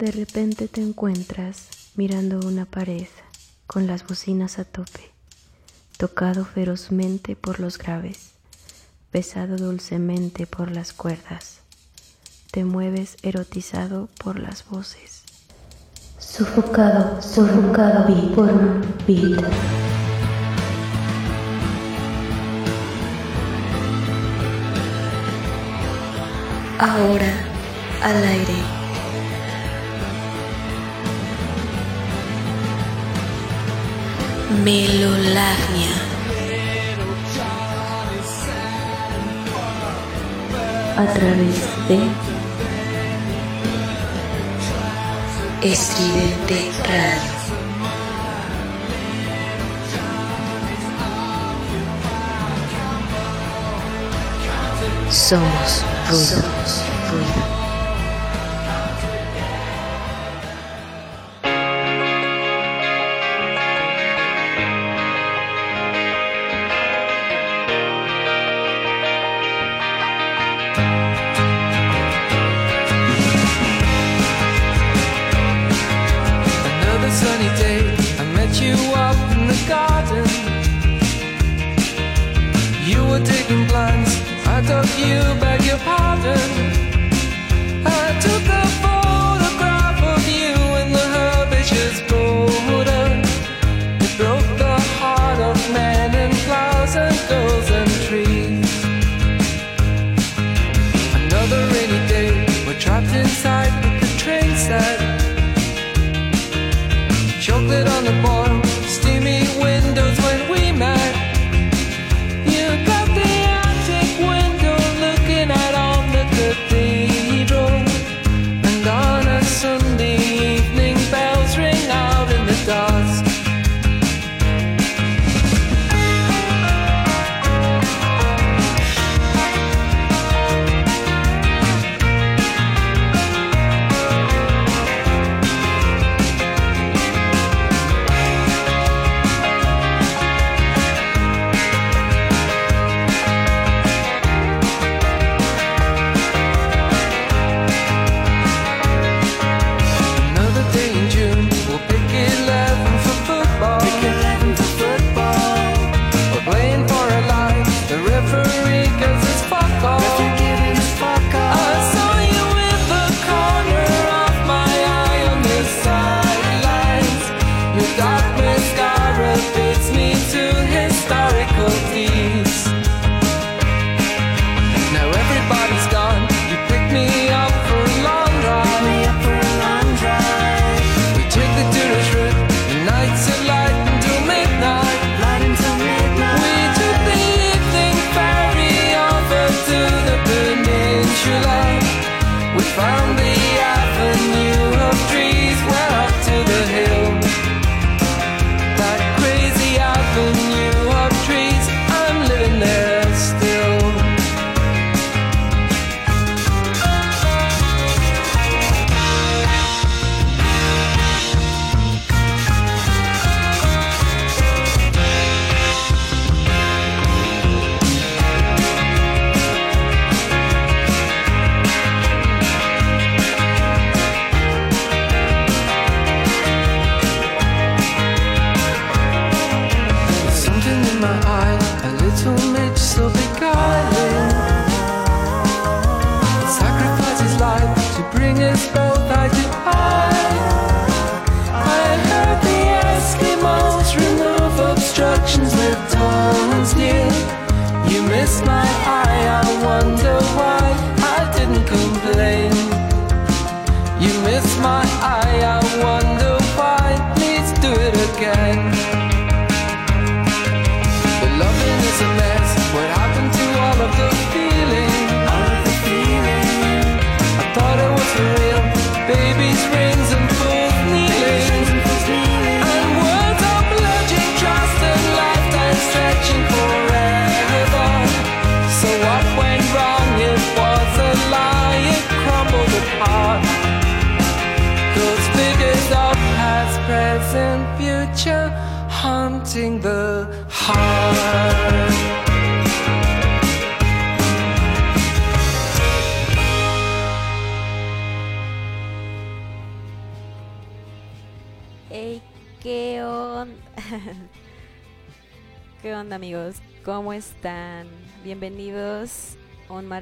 De repente te encuentras mirando una pared con las bocinas a tope, tocado ferozmente por los graves, besado dulcemente por las cuerdas. Te mueves erotizado por las voces. Sofocado, sofocado por un beat. Ahora al aire. Melolagnia. A través de Estridente Radio. Somos ruido.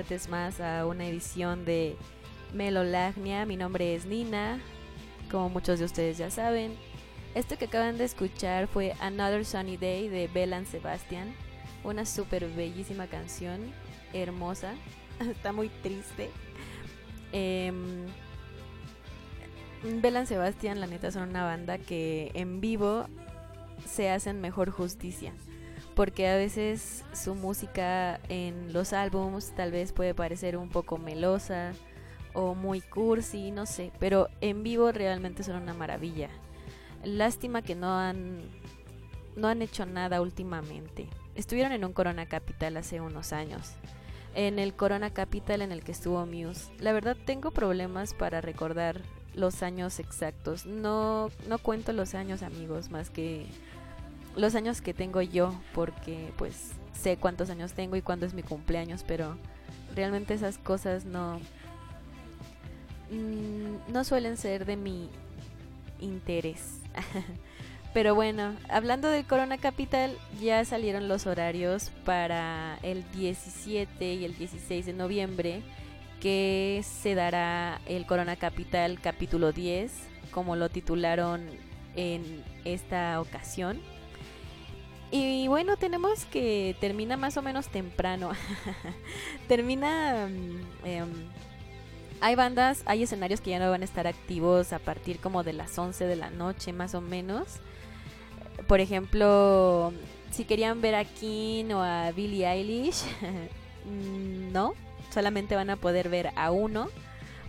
Martes más a una edición de Melolagnia. Mi nombre es Nina, como muchos de ustedes ya saben. Esto que acaban de escuchar fue Another Sunny Day de Belan Sebastian. Una súper bellísima canción, hermosa. Está muy triste. Eh, Belan Sebastian, la neta, son una banda que en vivo se hacen mejor justicia. Porque a veces su música en los álbums tal vez puede parecer un poco melosa o muy cursi, no sé. Pero en vivo realmente son una maravilla. Lástima que no han, no han hecho nada últimamente. Estuvieron en un Corona Capital hace unos años. En el Corona Capital en el que estuvo Muse. La verdad tengo problemas para recordar los años exactos. No, no cuento los años amigos, más que los años que tengo yo, porque pues sé cuántos años tengo y cuándo es mi cumpleaños, pero realmente esas cosas no, mm, no suelen ser de mi interés. Pero bueno, hablando del Corona Capital, ya salieron los horarios para el 17 y el 16 de noviembre, que se dará el Corona Capital capítulo 10, como lo titularon en esta ocasión. Y bueno, tenemos que termina más o menos temprano. termina... Eh, hay bandas, hay escenarios que ya no van a estar activos a partir como de las 11 de la noche más o menos. Por ejemplo, si querían ver a King o a Billie Eilish, no, solamente van a poder ver a uno.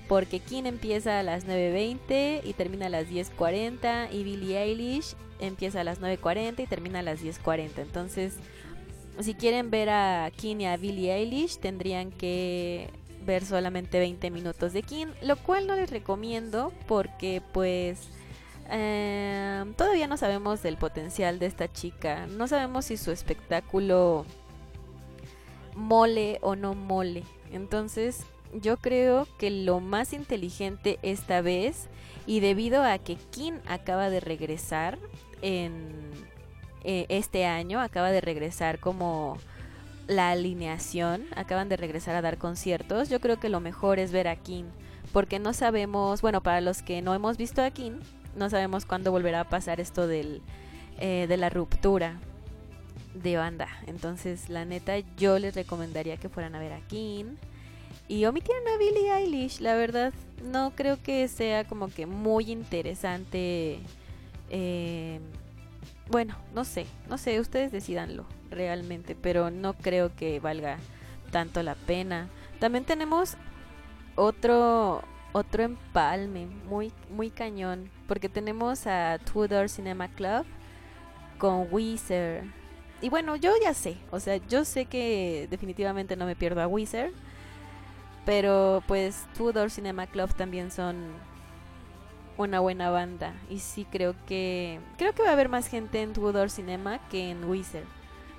Porque King empieza a las 9.20 y termina a las 10.40 y Billie Eilish empieza a las 9.40 y termina a las 10.40. Entonces, si quieren ver a King y a Billie Eilish, tendrían que ver solamente 20 minutos de King, lo cual no les recomiendo porque pues eh, todavía no sabemos del potencial de esta chica, no sabemos si su espectáculo mole o no mole, entonces yo creo que lo más inteligente esta vez y debido a que King acaba de regresar en eh, este año, acaba de regresar como la alineación, acaban de regresar a dar conciertos, yo creo que lo mejor es ver a King, porque no sabemos, bueno, para los que no hemos visto a King, no sabemos cuándo volverá a pasar esto del, eh, de la ruptura de banda. Entonces, la neta, yo les recomendaría que fueran a ver a King. Y omitieran a Billie Eilish, la verdad, no creo que sea como que muy interesante. Eh, bueno, no sé, no sé, ustedes decidanlo realmente, pero no creo que valga tanto la pena. También tenemos otro otro empalme muy muy cañón, porque tenemos a Tudor Cinema Club con Weezer. Y bueno, yo ya sé, o sea, yo sé que definitivamente no me pierdo a Weezer, pero pues Tudor Cinema Club también son una buena banda. Y sí creo que creo que va a haber más gente en Tudor Cinema que en Weezer.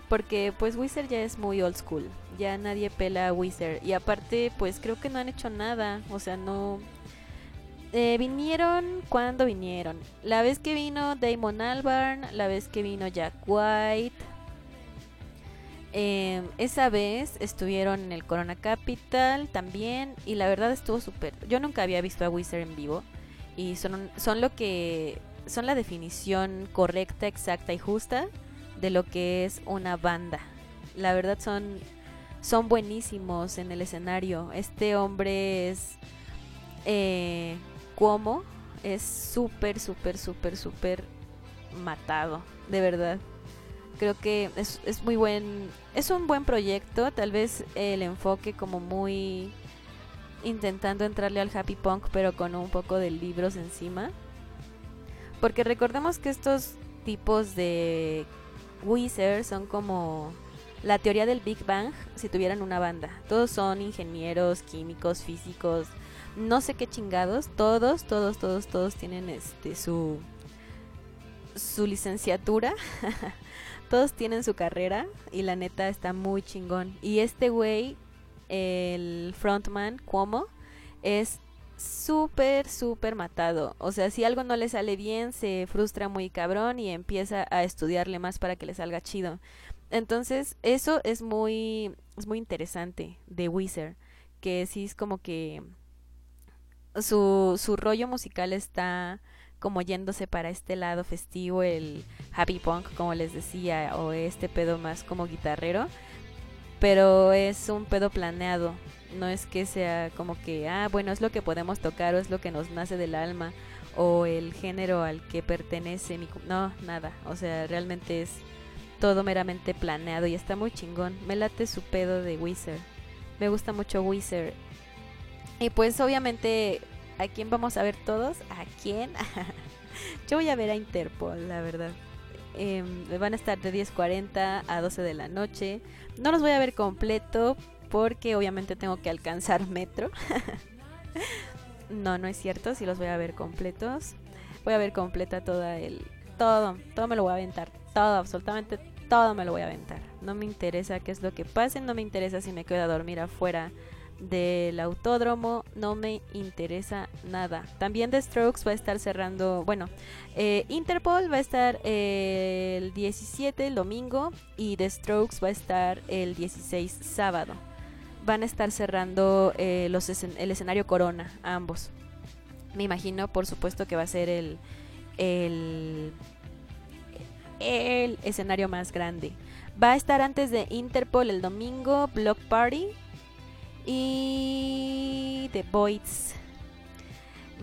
Porque pues Wizard ya es muy old school, ya nadie pela a Wizard y aparte pues creo que no han hecho nada, o sea, no... Eh, vinieron cuando vinieron. La vez que vino Damon Albarn, la vez que vino Jack White. Eh, esa vez estuvieron en el Corona Capital también. Y la verdad estuvo súper... Yo nunca había visto a Wizard en vivo y son, son lo que... Son la definición correcta, exacta y justa de lo que es una banda. La verdad son, son buenísimos en el escenario. Este hombre es eh, es súper, súper, súper, súper matado, de verdad. Creo que es, es muy buen, es un buen proyecto, tal vez el enfoque como muy intentando entrarle al happy punk pero con un poco de libros encima. Porque recordemos que estos tipos de Wizard son como la teoría del Big Bang si tuvieran una banda. Todos son ingenieros, químicos, físicos, no sé qué chingados. Todos, todos, todos, todos tienen este su su licenciatura. todos tienen su carrera y la neta está muy chingón. Y este güey, el frontman, Cuomo, es súper, súper matado. O sea, si algo no le sale bien, se frustra muy cabrón y empieza a estudiarle más para que le salga chido. Entonces, eso es muy, es muy interesante de Wizard, que sí es como que su, su rollo musical está como yéndose para este lado festivo, el happy punk, como les decía, o este pedo más como guitarrero, pero es un pedo planeado, no es que sea como que, ah, bueno, es lo que podemos tocar o es lo que nos nace del alma o el género al que pertenece mi... No, nada, o sea, realmente es todo meramente planeado y está muy chingón. Me late su pedo de Wizard. Me gusta mucho Wizard. Y pues obviamente, ¿a quién vamos a ver todos? ¿A quién? Yo voy a ver a Interpol, la verdad. Eh, van a estar de 10.40 a 12 de la noche. No los voy a ver completo porque obviamente tengo que alcanzar metro. no, no es cierto, si los voy a ver completos. Voy a ver completa toda el... Todo, todo me lo voy a aventar. Todo, absolutamente todo me lo voy a aventar. No me interesa qué es lo que pase, no me interesa si me quedo a dormir afuera del autódromo, no me interesa nada. También The Strokes va a estar cerrando, bueno, eh, Interpol va a estar el 17, el domingo, y The Strokes va a estar el 16, sábado. Van a estar cerrando eh, los el escenario Corona, ambos. Me imagino, por supuesto, que va a ser el, el escenario más grande. Va a estar antes de Interpol el domingo, Block Party y The Voids.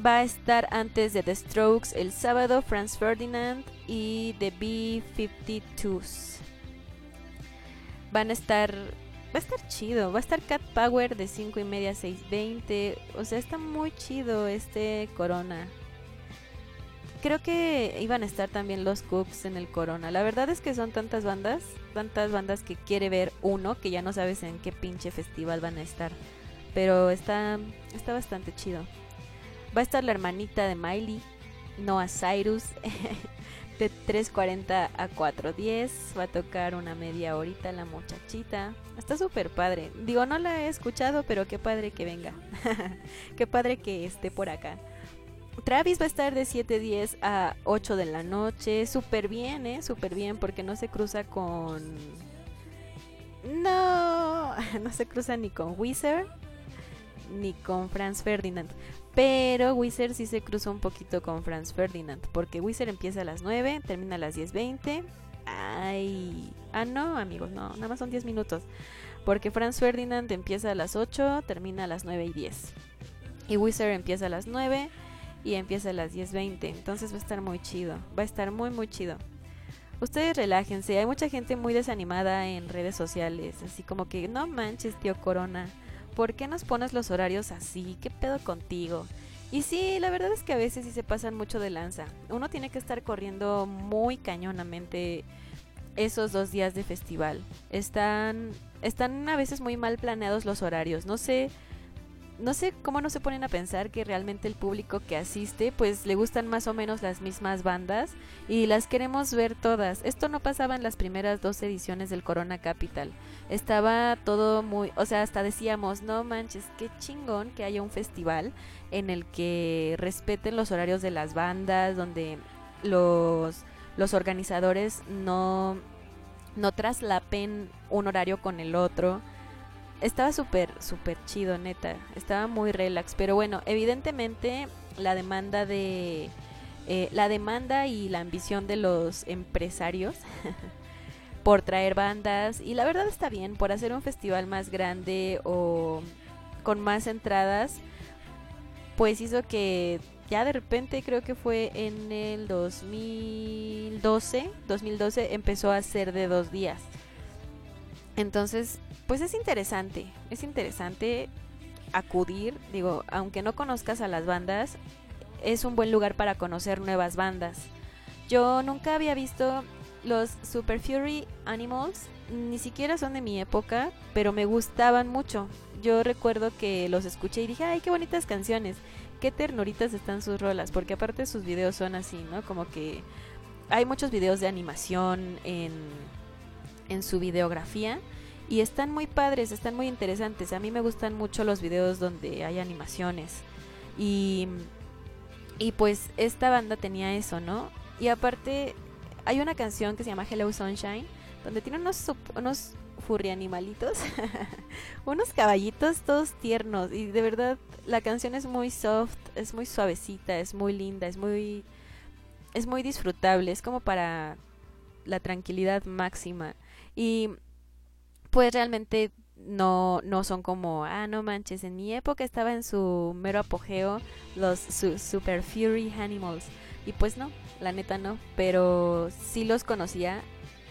Va a estar antes de The Strokes el sábado, Franz Ferdinand y The B-52s. Van a estar. Va a estar chido. Va a estar Cat Power de 5 y media a 6.20. O sea, está muy chido este Corona. Creo que iban a estar también los Cooks en el Corona. La verdad es que son tantas bandas, tantas bandas que quiere ver uno que ya no sabes en qué pinche festival van a estar. Pero está, está bastante chido. Va a estar la hermanita de Miley, Noah Cyrus, de 3.40 a 4.10. Va a tocar una media horita la muchachita. Está súper padre. Digo, no la he escuchado, pero qué padre que venga. qué padre que esté por acá. Travis va a estar de 7.10 a 8 de la noche. Súper bien, ¿eh? Súper bien porque no se cruza con... No, no se cruza ni con Wizard ni con Franz Ferdinand. Pero Wizard sí se cruza un poquito con Franz Ferdinand. Porque Wizard empieza a las 9, termina a las 10.20. Ay. Ah, no, amigos, no. Nada más son 10 minutos. Porque Franz Ferdinand empieza a las 8, termina a las 9 y 10. Y Wizard empieza a las 9 y empieza a las 10.20. Entonces va a estar muy chido. Va a estar muy, muy chido. Ustedes relájense. Hay mucha gente muy desanimada en redes sociales. Así como que, no manches, tío Corona. ¿Por qué nos pones los horarios así? ¿Qué pedo contigo? Y sí, la verdad es que a veces sí se pasan mucho de lanza. Uno tiene que estar corriendo muy cañonamente esos dos días de festival. Están, están a veces muy mal planeados los horarios. No sé no sé cómo no se ponen a pensar que realmente el público que asiste pues le gustan más o menos las mismas bandas y las queremos ver todas. Esto no pasaba en las primeras dos ediciones del Corona Capital. Estaba todo muy, o sea, hasta decíamos, no manches, qué chingón que haya un festival en el que respeten los horarios de las bandas, donde los, los organizadores no, no traslapen un horario con el otro estaba súper, súper chido, neta. Estaba muy relax. Pero bueno, evidentemente la demanda de... Eh, la demanda y la ambición de los empresarios por traer bandas y la verdad está bien por hacer un festival más grande o con más entradas pues hizo que ya de repente creo que fue en el 2012 2012 empezó a ser de dos días entonces pues es interesante, es interesante acudir, digo, aunque no conozcas a las bandas, es un buen lugar para conocer nuevas bandas. Yo nunca había visto los Super Fury Animals, ni siquiera son de mi época, pero me gustaban mucho. Yo recuerdo que los escuché y dije, ay, qué bonitas canciones, qué ternuritas están sus rolas, porque aparte sus videos son así, ¿no? Como que hay muchos videos de animación en, en su videografía y están muy padres, están muy interesantes. A mí me gustan mucho los videos donde hay animaciones. Y, y pues esta banda tenía eso, ¿no? Y aparte hay una canción que se llama Hello Sunshine, donde tiene unos, unos furry animalitos, unos caballitos todos tiernos. Y de verdad la canción es muy soft, es muy suavecita, es muy linda, es muy, es muy disfrutable, es como para la tranquilidad máxima. Y pues realmente no, no son como, ah, no manches, en mi época estaba en su mero apogeo los su- Super Fury Animals. Y pues no, la neta no, pero sí los conocía,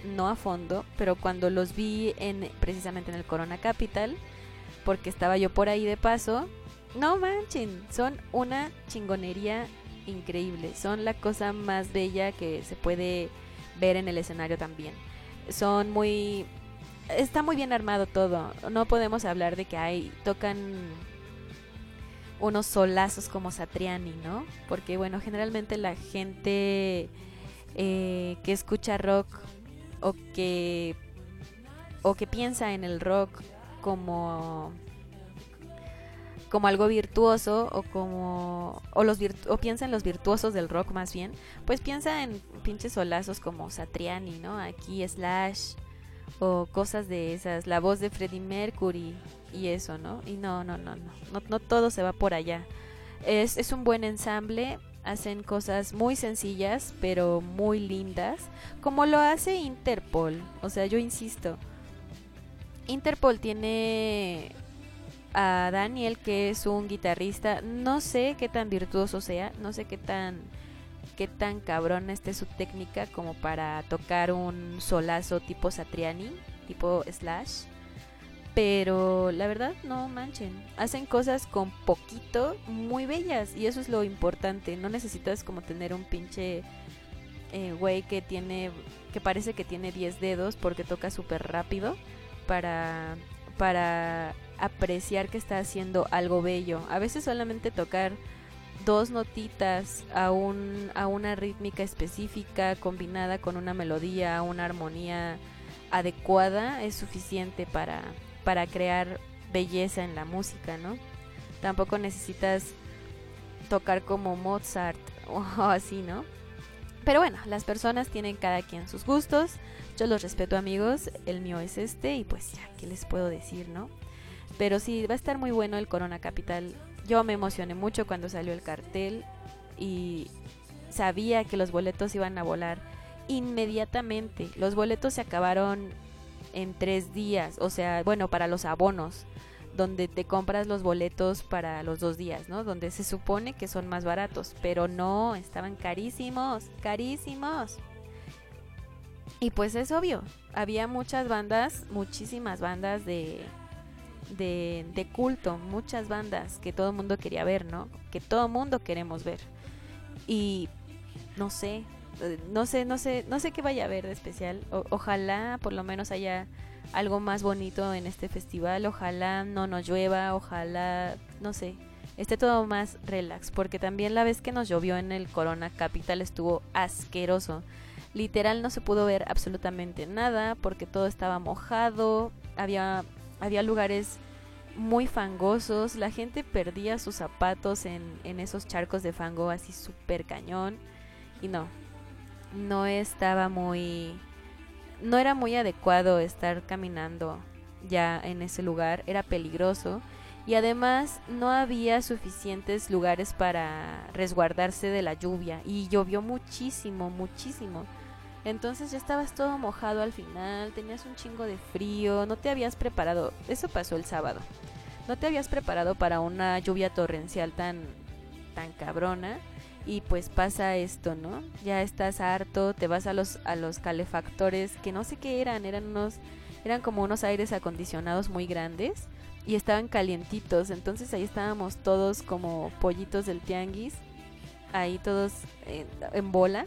no a fondo, pero cuando los vi en precisamente en el Corona Capital, porque estaba yo por ahí de paso, no manchen, son una chingonería increíble, son la cosa más bella que se puede ver en el escenario también. Son muy está muy bien armado todo. No podemos hablar de que hay tocan unos solazos como Satriani, ¿no? Porque bueno, generalmente la gente eh, que escucha rock o que o que piensa en el rock como como algo virtuoso o como o los virtu- o piensa en los virtuosos del rock más bien, pues piensa en pinches solazos como Satriani, ¿no? Aquí Slash o cosas de esas, la voz de Freddie Mercury y eso, ¿no? Y no, no, no, no, no, no todo se va por allá. Es, es un buen ensamble, hacen cosas muy sencillas, pero muy lindas, como lo hace Interpol. O sea, yo insisto, Interpol tiene a Daniel, que es un guitarrista, no sé qué tan virtuoso sea, no sé qué tan qué tan cabrón esté su técnica como para tocar un solazo tipo Satriani, tipo Slash. Pero la verdad, no manchen. Hacen cosas con poquito muy bellas. Y eso es lo importante. No necesitas como tener un pinche eh, güey que tiene. que parece que tiene 10 dedos porque toca súper rápido. Para. para apreciar que está haciendo algo bello. A veces solamente tocar dos notitas a, un, a una rítmica específica combinada con una melodía, una armonía adecuada es suficiente para, para crear belleza en la música, ¿no? Tampoco necesitas tocar como Mozart o así, ¿no? Pero bueno, las personas tienen cada quien sus gustos. Yo los respeto amigos, el mío es este y pues ya, ¿qué les puedo decir, no? Pero sí, va a estar muy bueno el Corona Capital. Yo me emocioné mucho cuando salió el cartel y sabía que los boletos iban a volar inmediatamente. Los boletos se acabaron en tres días, o sea, bueno, para los abonos, donde te compras los boletos para los dos días, ¿no? Donde se supone que son más baratos, pero no, estaban carísimos, carísimos. Y pues es obvio, había muchas bandas, muchísimas bandas de, de, de culto, muchas bandas que todo el mundo quería ver, ¿no? Que todo el mundo queremos ver. Y no sé, no sé, no sé, no sé qué vaya a haber de especial. Ojalá por lo menos haya algo más bonito en este festival. Ojalá no nos llueva, ojalá, no sé, esté todo más relax. Porque también la vez que nos llovió en el Corona Capital estuvo asqueroso. Literal no se pudo ver absolutamente nada porque todo estaba mojado. Había, había lugares muy fangosos. La gente perdía sus zapatos en, en esos charcos de fango así súper cañón. Y no, no estaba muy... No era muy adecuado estar caminando ya en ese lugar. Era peligroso. Y además no había suficientes lugares para resguardarse de la lluvia. Y llovió muchísimo, muchísimo. Entonces ya estabas todo mojado al final, tenías un chingo de frío, no te habías preparado, eso pasó el sábado, no te habías preparado para una lluvia torrencial tan, tan cabrona y pues pasa esto, ¿no? Ya estás harto, te vas a los, a los calefactores que no sé qué eran, eran unos, eran como unos aires acondicionados muy grandes y estaban calientitos, entonces ahí estábamos todos como pollitos del tianguis, ahí todos en, en bola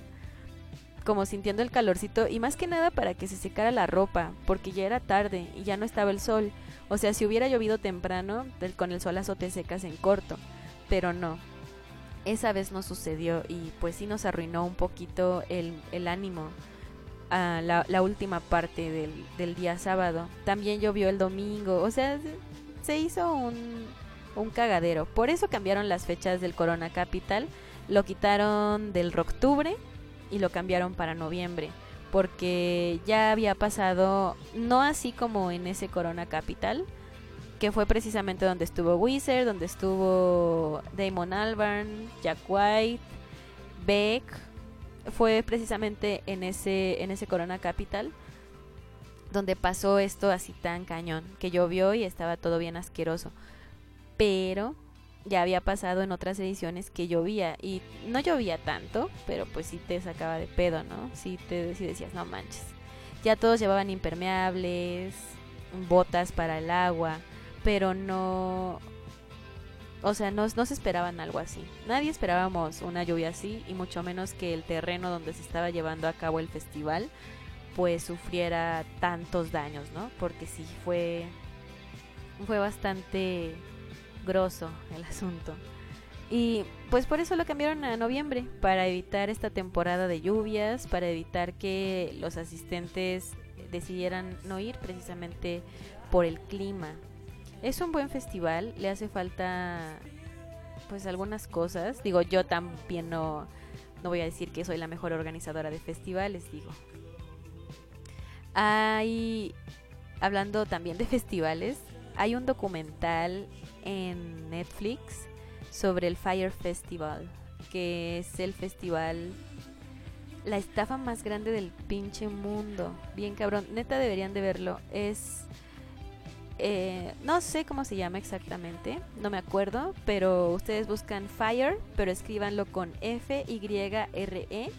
como sintiendo el calorcito y más que nada para que se secara la ropa, porque ya era tarde y ya no estaba el sol. O sea, si hubiera llovido temprano, con el solazo te secas en corto, pero no. Esa vez no sucedió y pues sí nos arruinó un poquito el, el ánimo a la, última parte del, del día sábado. También llovió el domingo, o sea, se- hizo un, un cagadero. Por eso cambiaron las fechas del Corona Capital. Lo quitaron del octubre y lo cambiaron para noviembre. Porque ya había pasado, no así como en ese Corona Capital, que fue precisamente donde estuvo Wizard, donde estuvo Damon Albarn, Jack White, Beck. Fue precisamente en ese, en ese Corona Capital donde pasó esto así tan cañón, que llovió y estaba todo bien asqueroso. Pero ya había pasado en otras ediciones que llovía y no llovía tanto, pero pues sí te sacaba de pedo, ¿no? Sí te sí decías, no manches. Ya todos llevaban impermeables, botas para el agua, pero no o sea, no, no se esperaban algo así. Nadie esperábamos una lluvia así y mucho menos que el terreno donde se estaba llevando a cabo el festival pues sufriera tantos daños, ¿no? Porque sí fue fue bastante grosso el asunto. Y pues por eso lo cambiaron a noviembre, para evitar esta temporada de lluvias, para evitar que los asistentes decidieran no ir precisamente por el clima. Es un buen festival, le hace falta pues algunas cosas. Digo, yo también no, no voy a decir que soy la mejor organizadora de festivales, digo, hay, hablando también de festivales, hay un documental en Netflix sobre el Fire Festival, que es el festival, la estafa más grande del pinche mundo. Bien cabrón, neta deberían de verlo. Es... Eh, no sé cómo se llama exactamente, no me acuerdo, pero ustedes buscan Fire, pero escríbanlo con F-Y-R-E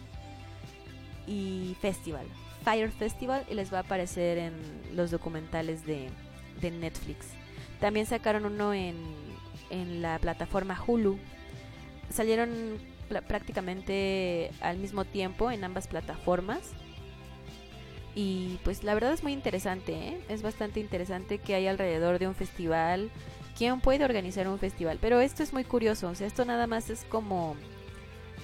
y Festival. Fire Festival y les va a aparecer en los documentales de, Netflix. También sacaron uno en, en la plataforma Hulu. Salieron prácticamente al mismo tiempo en ambas plataformas. Y pues la verdad es muy interesante, ¿eh? es bastante interesante que hay alrededor de un festival. ¿Quién puede organizar un festival? Pero esto es muy curioso, o sea, esto nada más es como,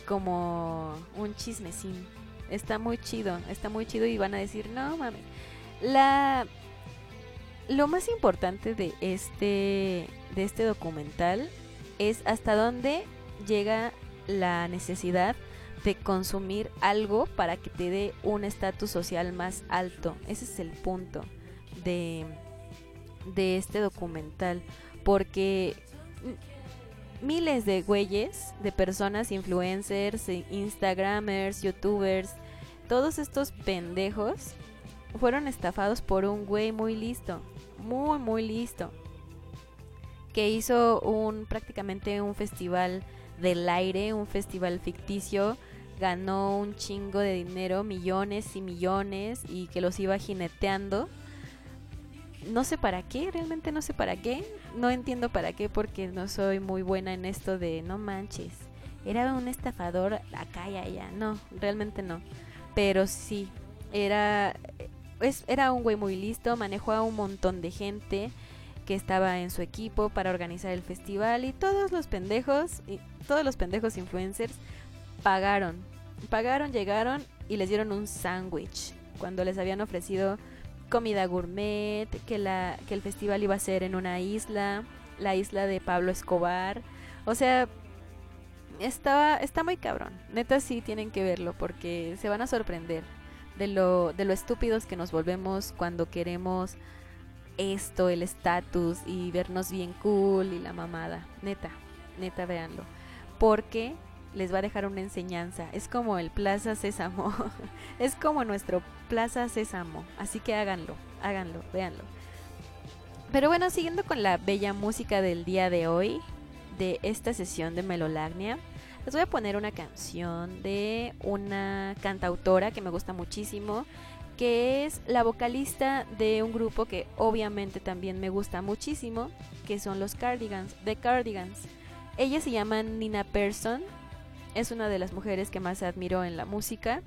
como un chismecín Está muy chido, está muy chido y van a decir, no mames. La lo más importante de este de este documental es hasta dónde llega la necesidad de consumir algo para que te dé un estatus social más alto. Ese es el punto de, de este documental. Porque miles de güeyes, de personas, influencers, instagramers, youtubers, todos estos pendejos fueron estafados por un güey muy listo, muy muy listo, que hizo un prácticamente un festival del aire, un festival ficticio, ganó un chingo de dinero, millones y millones y que los iba jineteando no sé para qué, realmente no sé para qué. No entiendo para qué porque no soy muy buena en esto de no manches. Era un estafador acá y allá. No, realmente no. Pero sí, era, era un güey muy listo, manejó a un montón de gente que estaba en su equipo para organizar el festival y todos los pendejos, todos los pendejos influencers pagaron. Pagaron, llegaron y les dieron un sándwich cuando les habían ofrecido comida gourmet, que, la, que el festival iba a ser en una isla, la isla de Pablo Escobar. O sea, estaba, está muy cabrón. Neta sí tienen que verlo porque se van a sorprender de lo, de lo estúpidos que nos volvemos cuando queremos esto, el estatus y vernos bien cool y la mamada. Neta, neta, véanlo. Porque les va a dejar una enseñanza. Es como el Plaza Sésamo. es como nuestro Plaza Sésamo. Así que háganlo, háganlo, véanlo. Pero bueno, siguiendo con la bella música del día de hoy, de esta sesión de Melolagnia, les voy a poner una canción de una cantautora que me gusta muchísimo, que es la vocalista de un grupo que obviamente también me gusta muchísimo, que son los Cardigans, The Cardigans. Ella se llama Nina Persson es una de las mujeres que más admiro en la música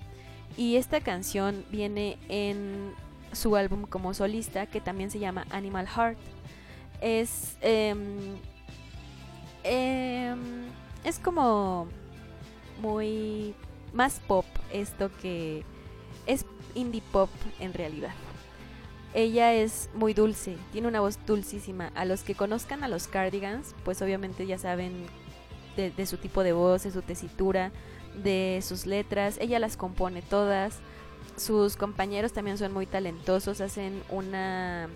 y esta canción viene en su álbum como solista que también se llama Animal Heart. Es, em, es como muy más pop esto que es indie pop en realidad. Ella es muy dulce, tiene una voz dulcísima. A los que conozcan a los Cardigans, pues obviamente ya saben de, de su tipo de voz, de su tesitura, de sus letras. Ella las compone todas. Sus compañeros también son muy talentosos, hacen una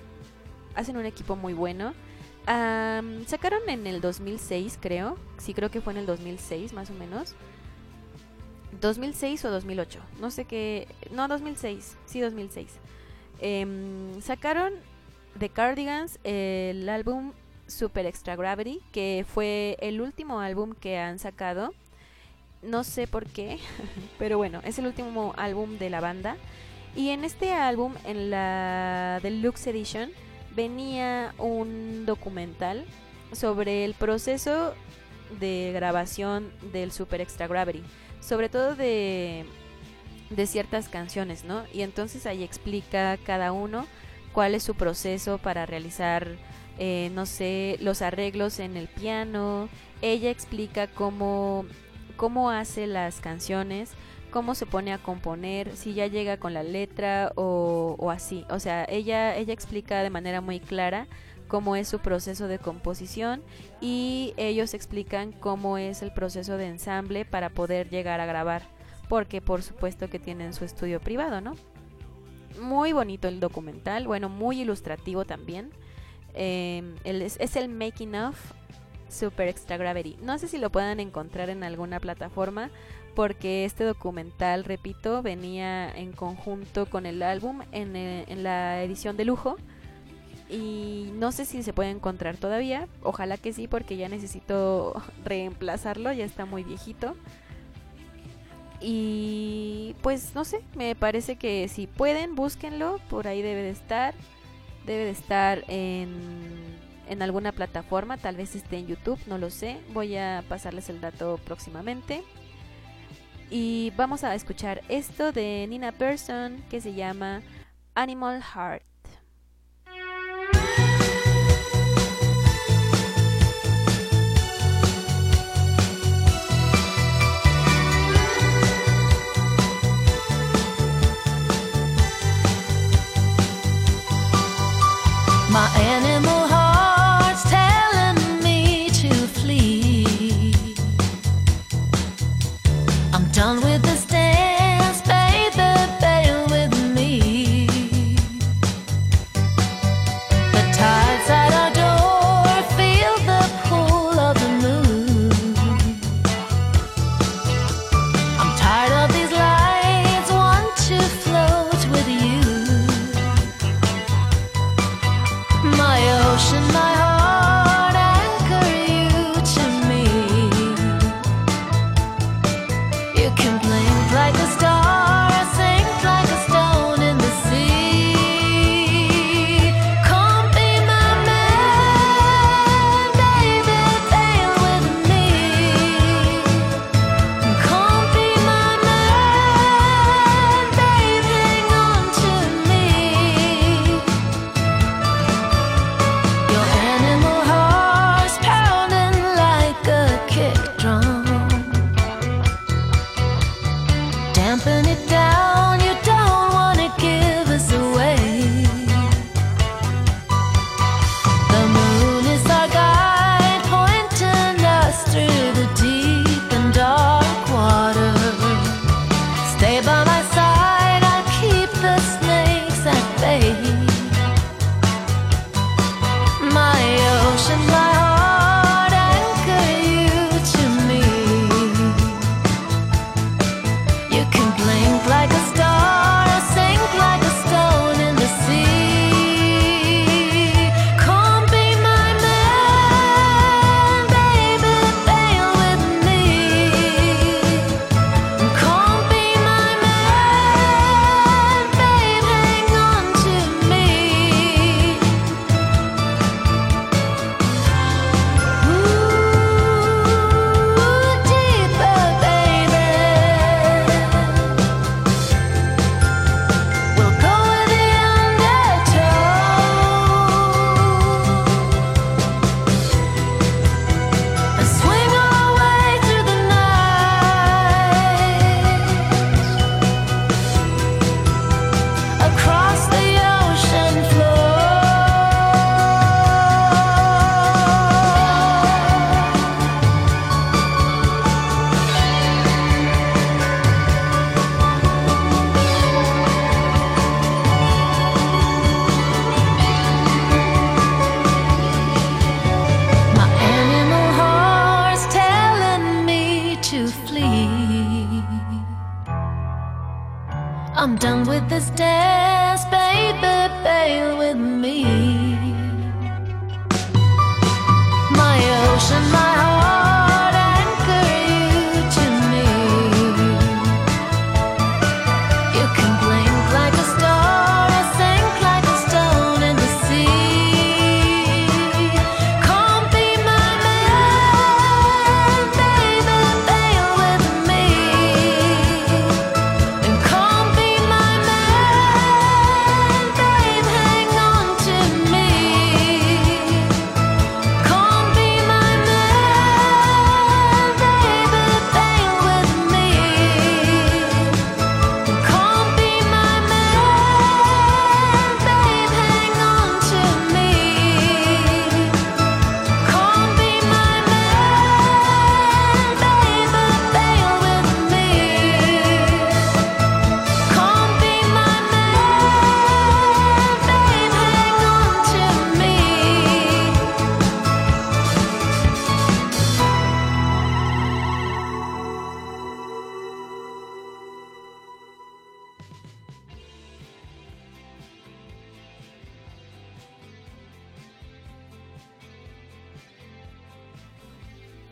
hacen un equipo muy bueno. Sacaron en el 2006, creo. Sí, creo que fue en el 2006, más o menos. 2006 o 2008. No sé qué. No, 2006. Sí, 2006. Em, sacaron The Cardigans el álbum Super Extra Gravity, que fue el último álbum que han sacado. No sé por qué, pero bueno, es el último álbum de la banda. Y en este álbum, en la Deluxe Edition, venía un documental sobre el proceso de grabación del Super Extra Gravity, sobre todo de, de ciertas canciones, ¿no? Y entonces ahí explica cada uno cuál es su proceso para realizar, eh, no sé, los arreglos en el piano. Ella explica cómo, cómo hace las canciones, cómo se pone a componer, si ya llega con la letra o, así. O sea, ella, ella explica de manera muy clara cómo es su proceso de composición y ellos explican cómo es el proceso de ensamble para poder llegar a grabar, porque por supuesto que tienen su estudio privado, ¿no? Muy bonito el documental, bueno, muy ilustrativo también. El- es, es el Making of Super Extra Gravity. No sé si lo puedan encontrar en alguna plataforma, porque este documental, repito, venía en conjunto con el álbum en, eh, en la edición de lujo. Y no sé si se puede encontrar todavía. Ojalá que sí, porque ya necesito reemplazarlo. Ya está muy viejito. Y pues no sé, me parece que si pueden, búsquenlo. Por ahí debe de estar. Debe de estar en, en alguna plataforma. Tal vez esté en YouTube, no lo sé. Voy a pasarles el dato próximamente. Y vamos a escuchar esto de Nina Persson que se llama Animal Heart.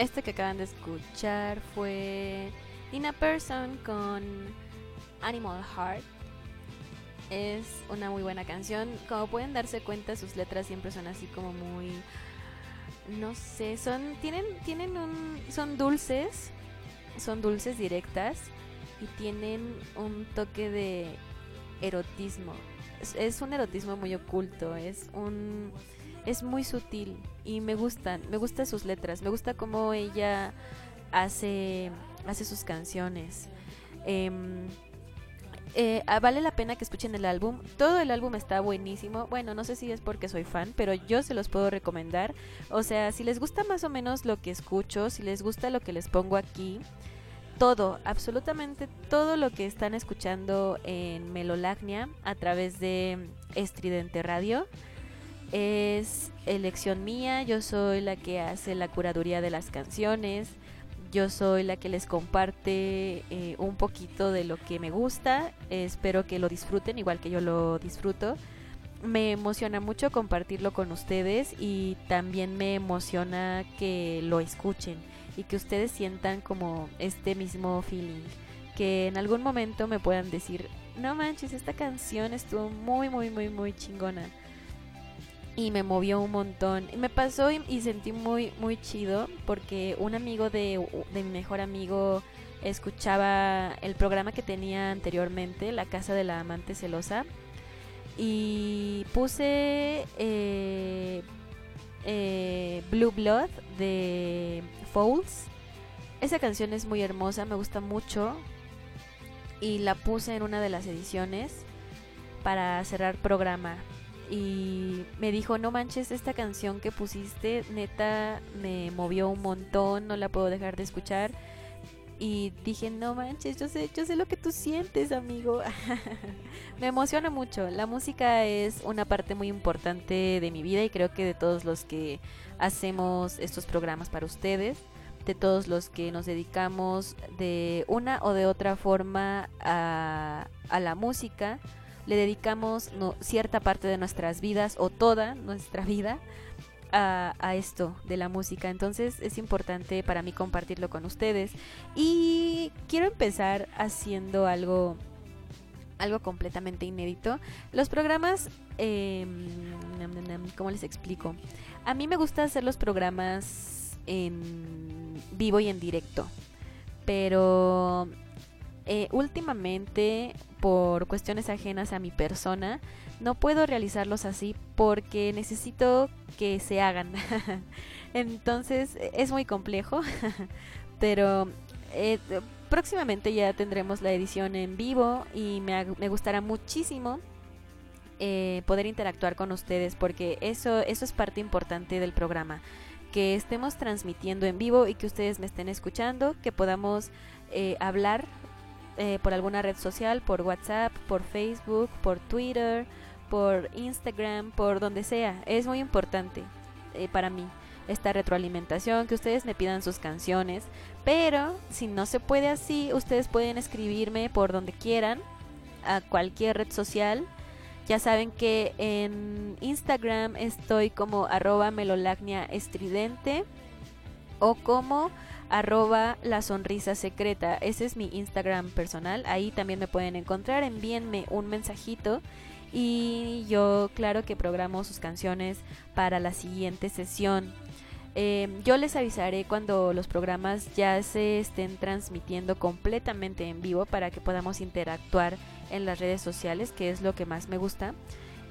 Este que acaban de escuchar fue Nina Person con Animal Heart. Es una muy buena canción. Como pueden darse cuenta, sus letras siempre son así como muy no sé, son tienen tienen un son dulces, son dulces directas y tienen un toque de erotismo. Es, es un erotismo muy oculto, es un es muy sutil y me gustan, me gustan sus letras, me gusta cómo ella hace hace sus canciones. Em, eh, ah, vale la pena que escuchen el álbum. Todo el álbum está buenísimo. Bueno, no sé si es porque soy fan, pero yo se los puedo recomendar. O sea, si les gusta más o menos lo que escucho, si les gusta lo que les pongo aquí, todo, absolutamente todo lo que están escuchando en Melolagnia a través de Estridente Radio es elección mía. Yo soy la que hace la curaduría de las canciones. Yo soy la que les comparte eh, un poquito de lo que me gusta. Espero que lo disfruten igual que yo lo disfruto. Me emociona mucho compartirlo con ustedes y también me emociona que lo escuchen y que ustedes sientan como este mismo feeling. Que en algún momento me puedan decir, no manches, esta canción estuvo muy, muy, muy, muy chingona y me movió un montón. Me pasó y, y sentí muy, muy chido porque un amigo de, de mi mejor amigo escuchaba el programa que tenía anteriormente, La Casa de la Amante Celosa. Y puse eh, eh, Blue Blood de Fouls. Esa canción es muy hermosa, me gusta mucho. Y la puse en una de las ediciones para cerrar programa y me dijo, no manches, esta canción que pusiste, neta, me movió un montón, no la puedo dejar de escuchar. Y dije, no manches, yo sé, yo sé lo que tú sientes, amigo. me emociona mucho. La música es una parte muy importante de mi vida y creo que de todos los que hacemos estos programas para ustedes, de todos los que nos dedicamos de una o de otra forma a, a la música le dedicamos cierta parte de nuestras vidas o toda nuestra vida a, esto de la música. Entonces es importante para mí compartirlo con ustedes. Y quiero empezar haciendo algo, algo completamente inédito. Los programas, eh, ¿cómo les explico? A mí me gusta hacer los programas en vivo y en directo. Pero eh, últimamente, por cuestiones ajenas a mi persona, no puedo realizarlos así porque necesito que se hagan. Entonces es muy complejo, pero eh, próximamente ya tendremos la edición en vivo y me, gustará muchísimo eh, poder interactuar con ustedes porque eso, eso es parte importante del programa. Que estemos transmitiendo en vivo y que ustedes me estén escuchando, que podamos eh, hablar eh, por alguna red social, por WhatsApp, por Facebook, por Twitter, por Instagram, por donde sea. Es muy importante eh, para mí esta retroalimentación, que ustedes me pidan sus canciones, pero si no se puede así, ustedes pueden escribirme por donde quieran a cualquier red social. Ya saben que en Instagram estoy como arroba o como arroba la sonrisa secreta. Ese es mi Instagram personal. Ahí también me pueden encontrar. Envíenme un mensajito y yo claro que programo sus canciones para la siguiente sesión. Eh, yo les avisaré cuando los programas ya se estén transmitiendo completamente en vivo para que podamos interactuar en las redes sociales, que es lo que más me gusta.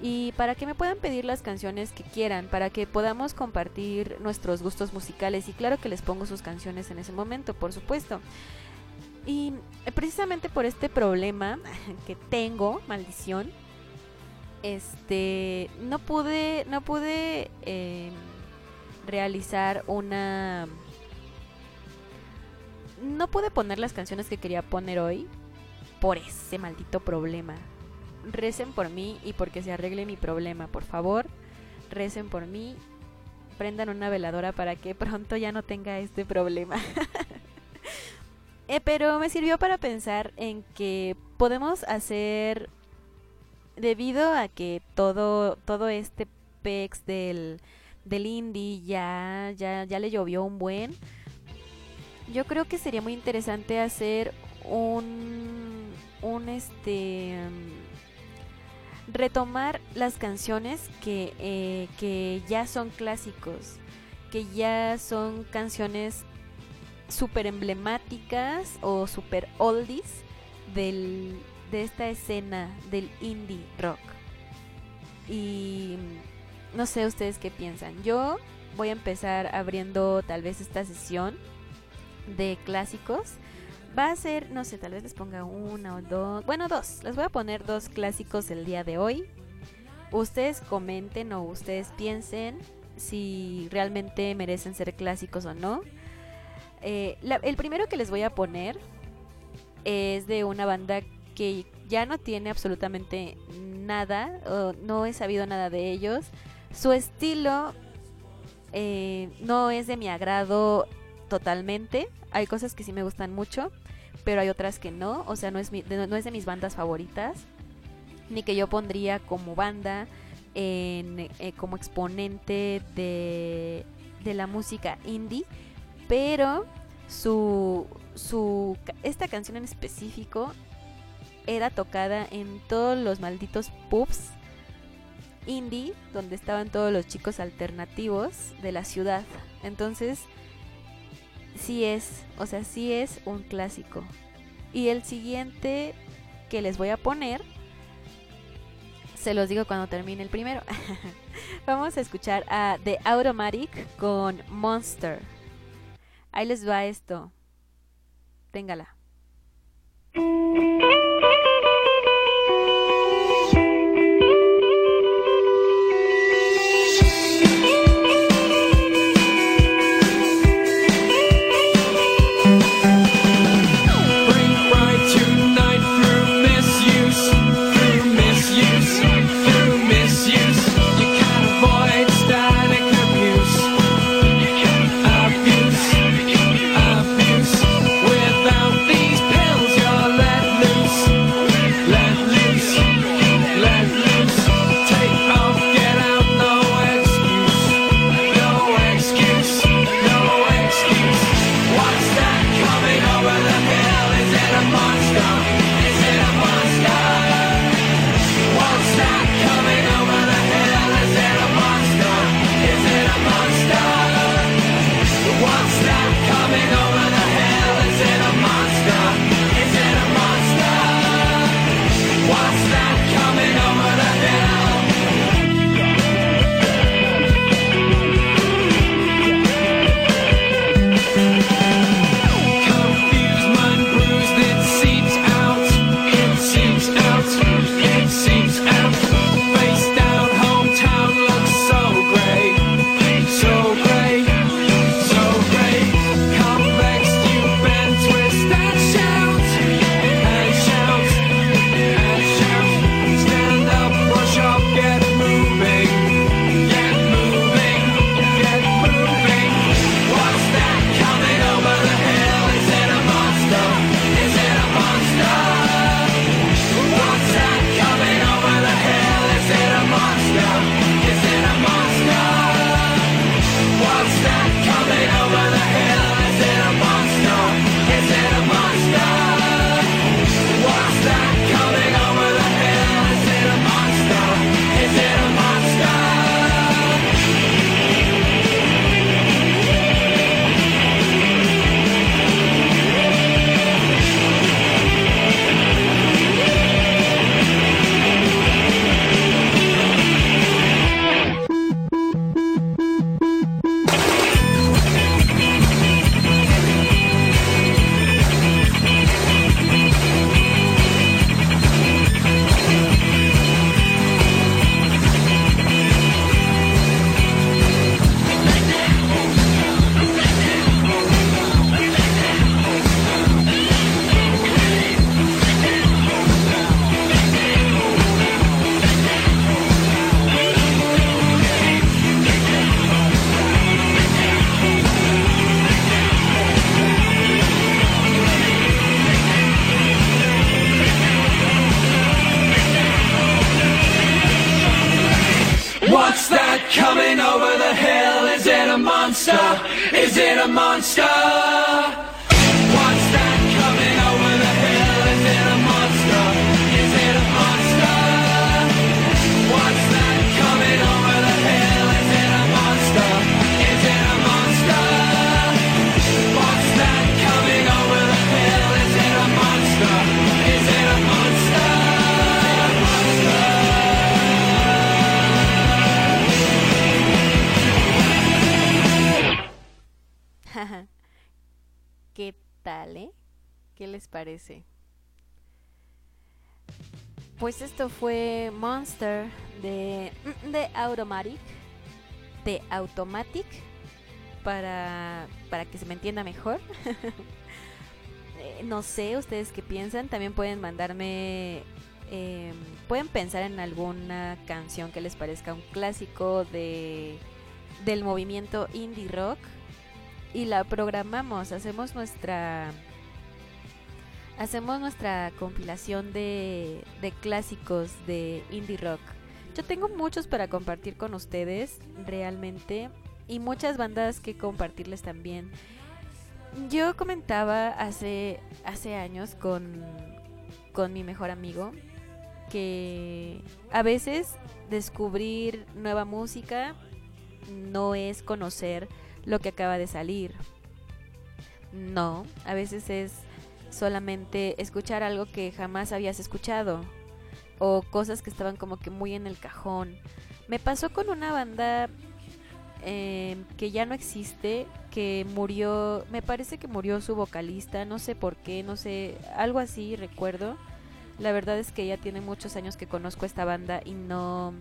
Y para que me puedan pedir las canciones que quieran, para que podamos compartir nuestros gustos musicales. Y claro que les pongo sus canciones en ese momento, por supuesto. Y precisamente por este problema que tengo, maldición, este, no pude, no pude eh, realizar una... No pude poner las canciones que quería poner hoy por ese maldito problema. Recen por mí y porque se arregle mi problema, por favor. Recen por mí. Prendan una veladora para que pronto ya no tenga este problema. eh, pero me sirvió para pensar en que podemos hacer debido a que todo todo este pex del del indie ya ya ya le llovió un buen yo creo que sería muy interesante hacer un un este mm, retomar las canciones que eh, que ya son clásicos que ya son canciones súper emblemáticas o super oldies del, de esta escena del indie rock. Y no sé ustedes qué piensan. Yo voy a empezar abriendo tal vez esta sesión de clásicos. Va a ser, no sé, tal vez les ponga una o dos. Bueno, dos. Les voy a poner dos clásicos el día de hoy. Ustedes comenten o ustedes piensen si realmente merecen ser clásicos o no. Eh, el primero que les voy a poner es de una banda que ya no tiene absolutamente nada, o no he sabido nada de ellos. Su estilo eh, no es de mi agrado totalmente. Hay cosas que sí me gustan mucho, pero hay otras que no. O sea, no es, es de mis bandas favoritas, ni que yo pondría como banda en, eh, como exponente de, de la música indie, pero su, su esta canción en específico era tocada en todos los malditos pubs indie donde estaban todos los chicos alternativos de la ciudad. Entonces, sí es, o sea, sí es un clásico. Y el siguiente que les voy a poner se los digo cuando termine el primero. Vamos a escuchar a The Automatic con Monster. Ahí les va esto. Téngala. Tal, eh? ¿Qué les parece? Pues esto fue Monster de, de Automatic. De Automatic. Para, para que se me entienda mejor. Eh, no sé, ustedes qué piensan. También pueden mandarme. eh, pueden pensar en alguna canción que les parezca un clásico de del movimiento indie rock y la programamos, hacemos nuestra hacemos nuestra compilación de, de clásicos de indie rock. Yo tengo muchos para compartir con ustedes, realmente, y muchas bandas que compartirles también. Yo comentaba hace, hace años con, con mi mejor amigo que a veces descubrir nueva música no es conocer lo que acaba de salir. No, a veces es solamente escuchar algo que jamás habías escuchado o cosas que estaban como que muy en el cajón. Me pasó con una banda eh, que ya no existe, que murió, me parece que murió su vocalista, no sé por qué, no sé, algo así recuerdo. La verdad es que ya tiene muchos años que conozco esta banda y no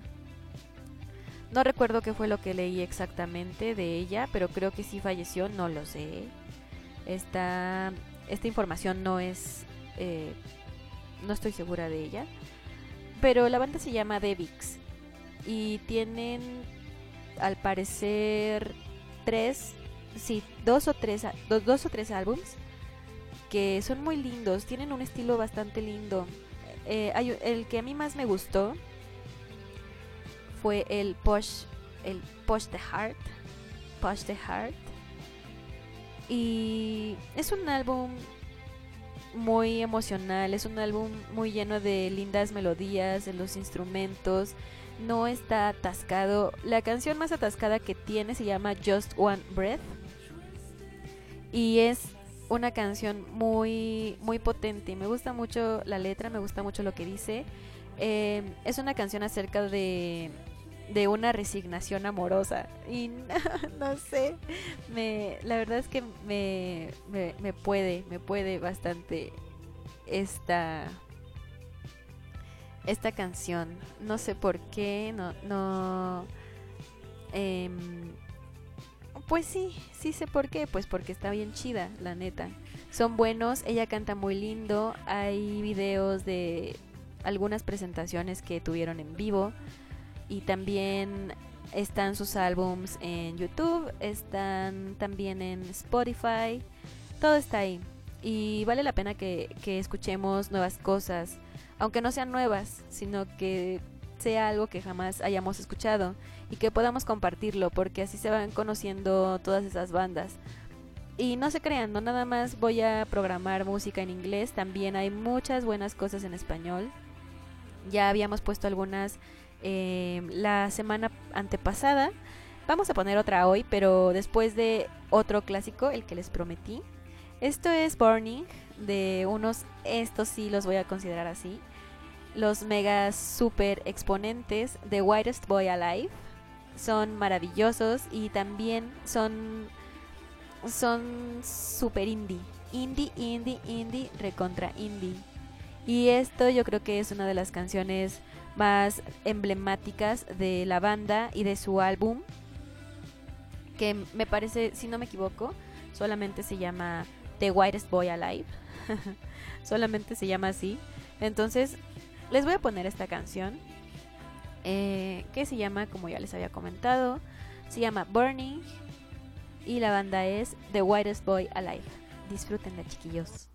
no recuerdo qué fue lo que leí exactamente de ella, pero creo que sí falleció, no lo sé. Esta, esta información no es... eh, no estoy segura de ella. Pero la banda se llama Devix. Y tienen, al parecer, tres... Sí, dos o tres, dos, dos o tres álbums que son muy lindos, tienen un estilo bastante lindo. Eh, hay- el que a mí más me gustó fue el Push, el Push the Heart, Push the Heart. Y es un álbum muy emocional, es un álbum muy lleno de lindas melodías, de los instrumentos, no está atascado. La canción más atascada que tiene se llama Just One Breath y es una canción muy muy potente. Me gusta mucho la letra, me gusta mucho lo que dice. Eh, es una canción acerca de de una resignación amorosa. Y no, sé me la verdad es que me, me, me puede me puede bastante esta esta canción. No sé por qué no no em, pues sí sí sé por qué pues porque está bien chida la neta. Son buenos ella canta muy lindo hay videos de algunas presentaciones que tuvieron en vivo y también están sus álbums en YouTube, están también en Spotify, todo está ahí. Y vale la pena que, que escuchemos nuevas cosas, aunque no sean nuevas, sino que sea algo que jamás hayamos escuchado y que podamos compartirlo, porque así se van conociendo todas esas bandas. Y no se crean, no nada más voy a programar música en inglés, también hay muchas buenas cosas en español. Ya habíamos puesto algunas eh, la semana antepasada. Vamos a poner otra hoy, pero después de otro clásico, el que les prometí. Esto es Burning, de unos, estos sí los voy a considerar así, los mega super exponentes de Whitest Boy Alive. Son maravillosos y también son, son super indie. Indie, indie, indie, recontra indie. Y esto yo creo que es una de las canciones más emblemáticas de la banda y de su álbum que me parece, si no me equivoco, solamente se llama The Whitest Boy Alive. solamente se llama así. Entonces, les voy a poner esta canción eh, que se llama, como ya les había comentado, se llama Burning y la banda es The Whitest Boy Alive. Disfrútenla, chiquillos.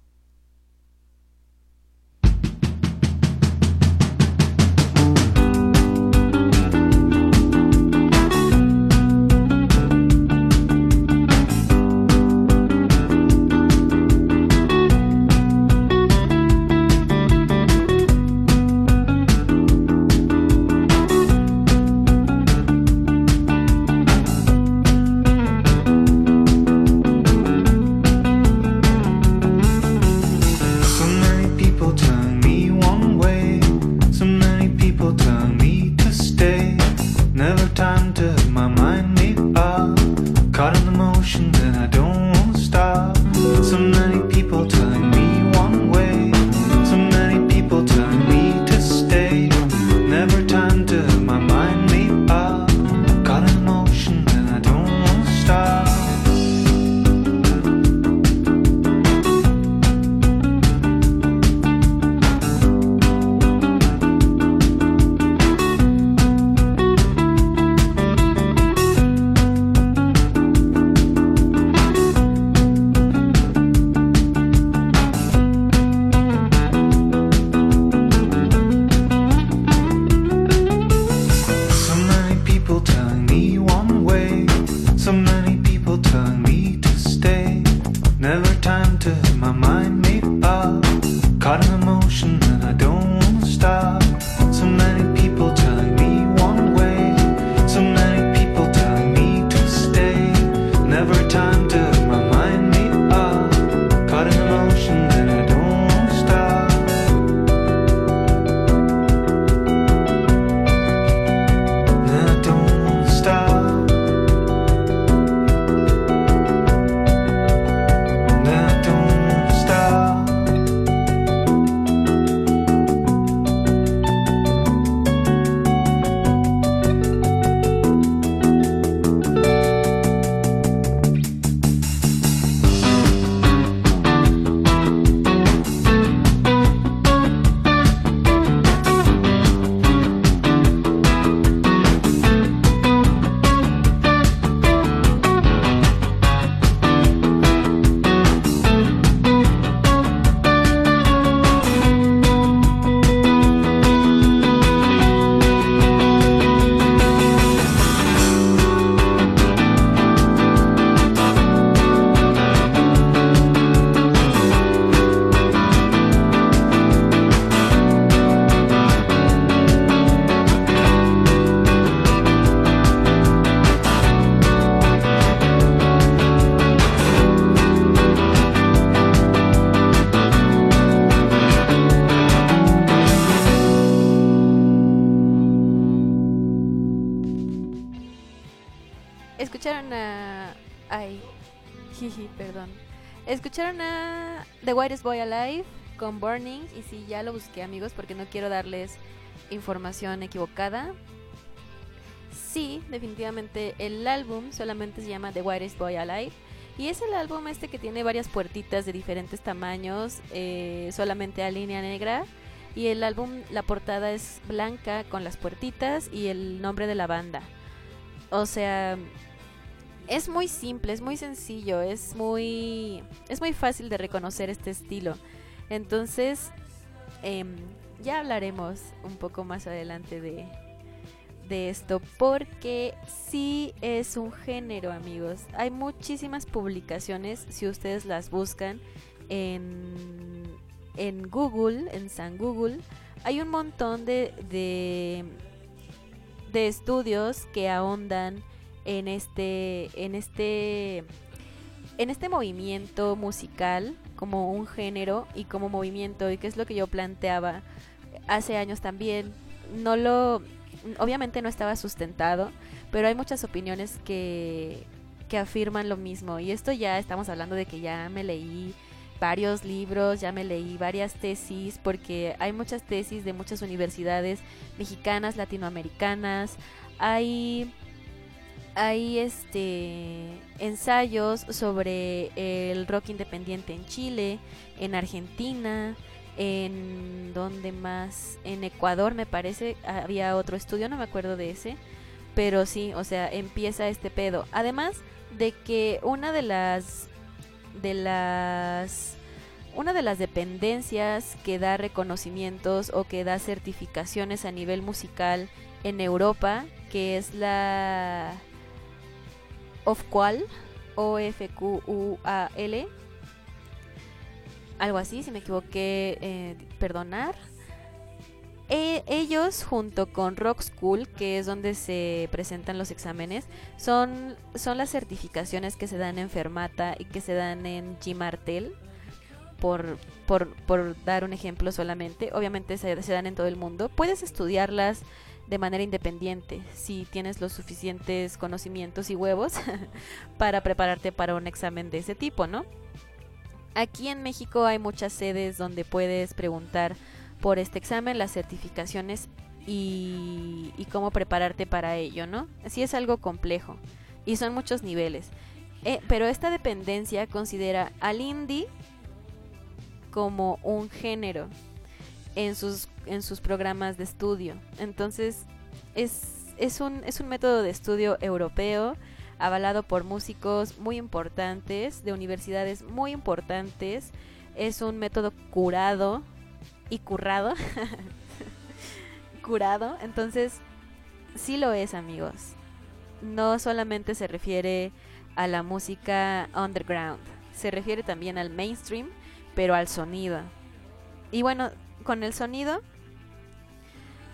Whitest Boy Alive con Burning. Y sí, ya lo busqué, amigos, porque no quiero darles información equivocada. Sí, definitivamente el álbum solamente se llama The Whitest Boy Alive. Y es el álbum este que tiene varias puertitas de diferentes tamaños, eh, solamente a línea negra. Y el álbum, la portada es blanca con las puertitas y el nombre de la banda. O sea, es muy simple, es muy sencillo, es muy, es muy fácil de reconocer este estilo. Entonces, em, ya hablaremos un poco más adelante de, de esto, porque sí es un género, amigos. Hay muchísimas publicaciones, si ustedes las buscan en, en Google, en San Google, hay un montón de, de, de estudios que ahondan en este, en este, en este movimiento musical como un género y como movimiento y que es lo que yo planteaba hace años también. No lo, obviamente no estaba sustentado, pero hay muchas opiniones que, que afirman lo mismo y esto ya estamos hablando de que ya me leí varios libros, ya me leí varias tesis, porque hay muchas tesis de muchas universidades mexicanas, latinoamericanas, hay hay este ensayos sobre el rock independiente en Chile, en Argentina, en donde más, en Ecuador me parece, había otro estudio, no me acuerdo de ese, pero sí, o sea, empieza este pedo. Además de que una de las de las una de las dependencias que da reconocimientos o que da certificaciones a nivel musical en Europa, que es la OFQUAL, O-F-Q-U-A-L, algo así, si me equivoqué, eh, perdonar. E- ellos, junto con Rock School, que es donde se presentan los exámenes, son, son las certificaciones que se dan en Fermata y que se dan en G-Martel, por, por, por dar un ejemplo solamente. Obviamente se, se dan en todo el mundo. Puedes estudiarlas de manera independiente si tienes los suficientes conocimientos y huevos para prepararte para un examen de ese tipo, ¿no? Aquí en México hay muchas sedes donde puedes preguntar por este examen, las certificaciones y, y cómo prepararte para ello, ¿no? Así es algo complejo y son muchos niveles. Eh, pero esta dependencia considera al indie como un género en sus, en sus programas de estudio. Entonces, es, es, un, es un método de estudio europeo avalado por músicos muy importantes, de universidades muy importantes. Es un método curado y currado. curado. Entonces, sí lo es, amigos. No solamente se refiere a la música underground, se refiere también al mainstream, pero al sonido. y bueno, con el sonido,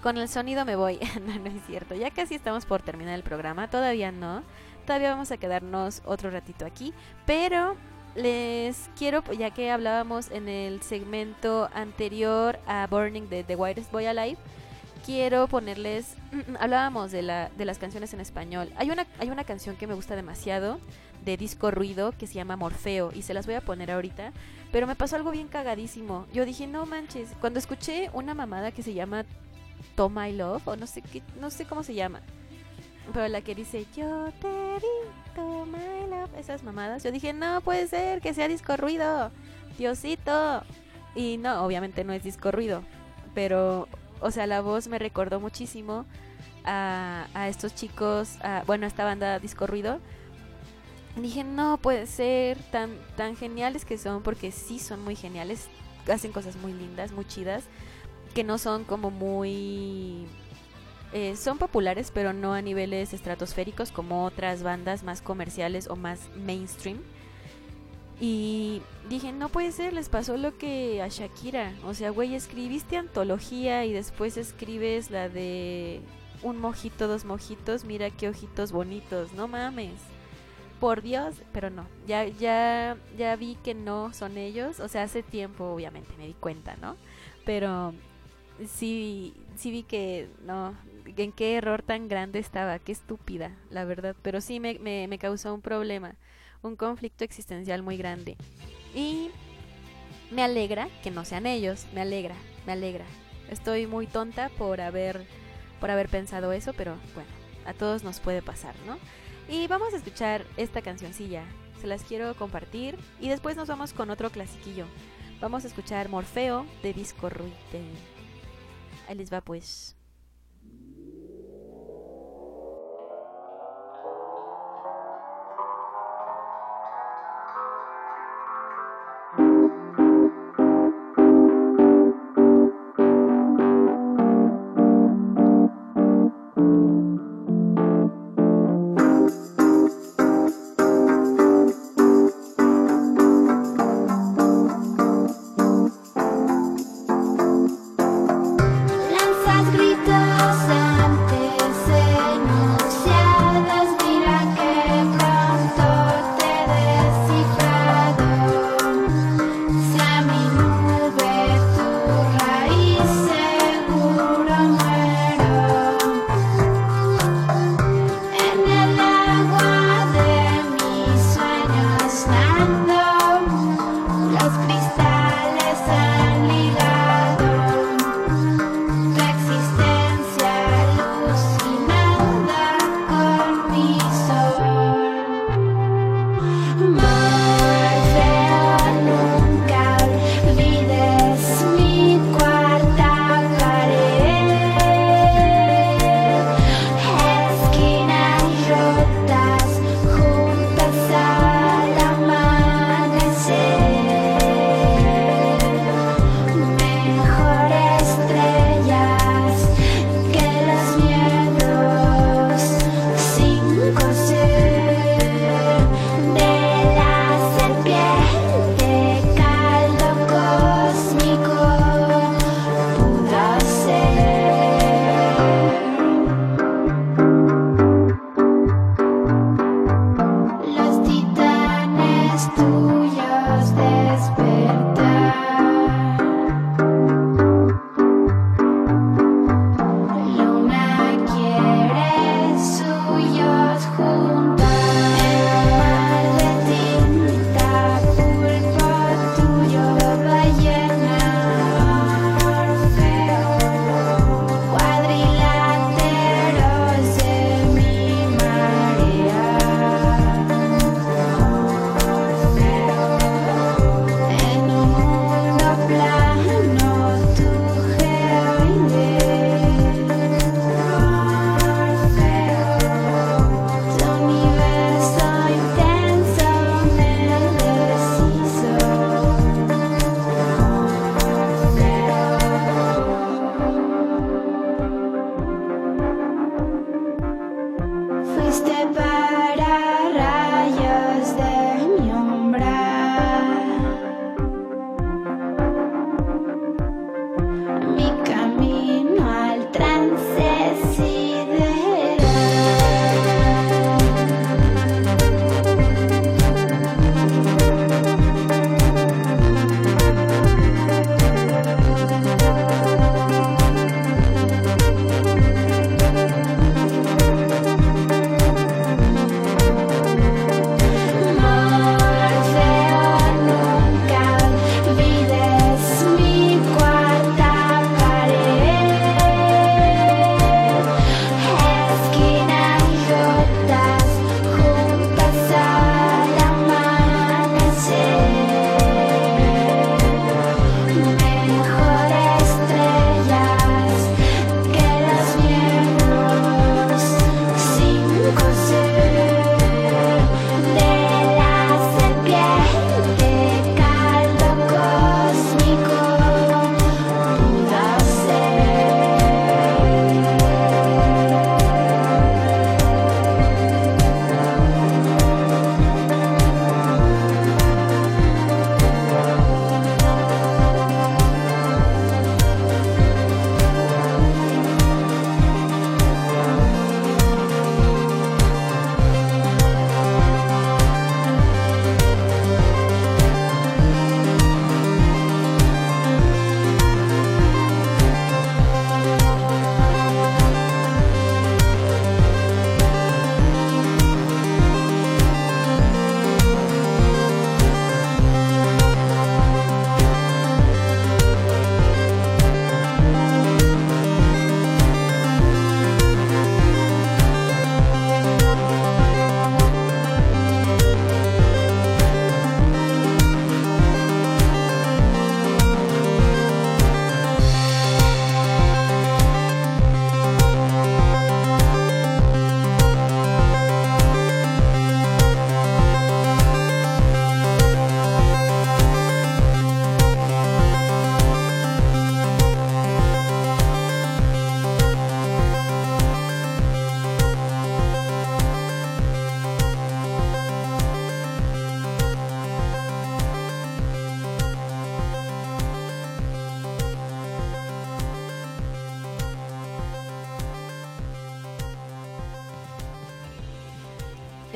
con el sonido me voy. no, no es cierto. Ya casi estamos por terminar el programa. Todavía no. Todavía vamos a quedarnos otro ratito aquí. Pero les quiero, ya que hablábamos en el segmento anterior a Burning de The Whitest Boy Alive, quiero ponerles. Hablábamos de, la, de las canciones en español. Hay una, hay una canción que me gusta demasiado de disco ruido que se llama Morfeo y se las voy a poner ahorita. Pero me pasó algo bien cagadísimo. Yo dije, no manches. Cuando escuché una mamada que se llama To My Love, o no sé qué, no sé cómo se llama. Pero la que dice, yo te di To My Love, esas mamadas. Yo dije, no puede ser que sea disco ruido. Diosito. Y no, obviamente no es disco ruido. Pero, o sea, la voz me recordó muchísimo a, estos chicos, a- bueno, a esta banda disco ruido. Dije, no puede ser tan, tan geniales que son, porque sí son muy geniales. Hacen cosas muy lindas, muy chidas que no son como muy... eh, son populares, pero no a niveles estratosféricos como otras bandas más comerciales o más mainstream. Y dije, no puede ser, les pasó lo que a Shakira. O sea, güey, escribiste antología y después escribes la de un mojito, dos mojitos, mira qué ojitos bonitos, no mames. Por Dios, pero no, ya, ya, ya vi que no son ellos. O sea, hace tiempo, obviamente, me di cuenta, ¿no? Pero sí, sí vi que no, en qué error tan grande estaba, qué estúpida, la verdad. Pero sí me, me, me causó un problema, un conflicto existencial muy grande. Y me alegra que no sean ellos, me alegra, me alegra. Estoy muy tonta por haber, por haber pensado eso, pero bueno, a todos nos puede pasar, ¿no? Y vamos a escuchar esta cancioncilla, se las quiero compartir y después nos vamos con otro clasiquillo. Vamos a escuchar Morfeo de Disco Ruite. Ahí les va pues.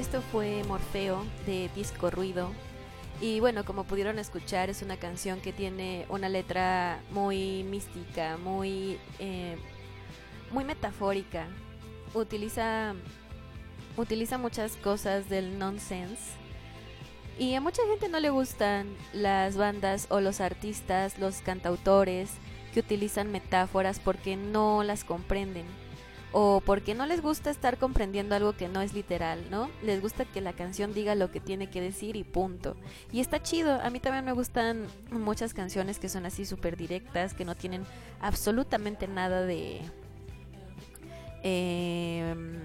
Esto fue Morfeo de Disco Ruido. Y bueno, como pudieron escuchar, es una canción que tiene una letra muy mística, muy, eh, muy metafórica. Utiliza, utiliza muchas cosas del nonsense. Y a mucha gente no le gustan las bandas o los artistas, los cantautores que utilizan metáforas porque no las comprenden o porque no les gusta estar comprendiendo algo que no es literal, ¿no? Les gusta que la canción diga lo que tiene que decir y punto. Y está chido, a mí también me gustan muchas canciones que son así súper directas, que no tienen absolutamente nada de... em,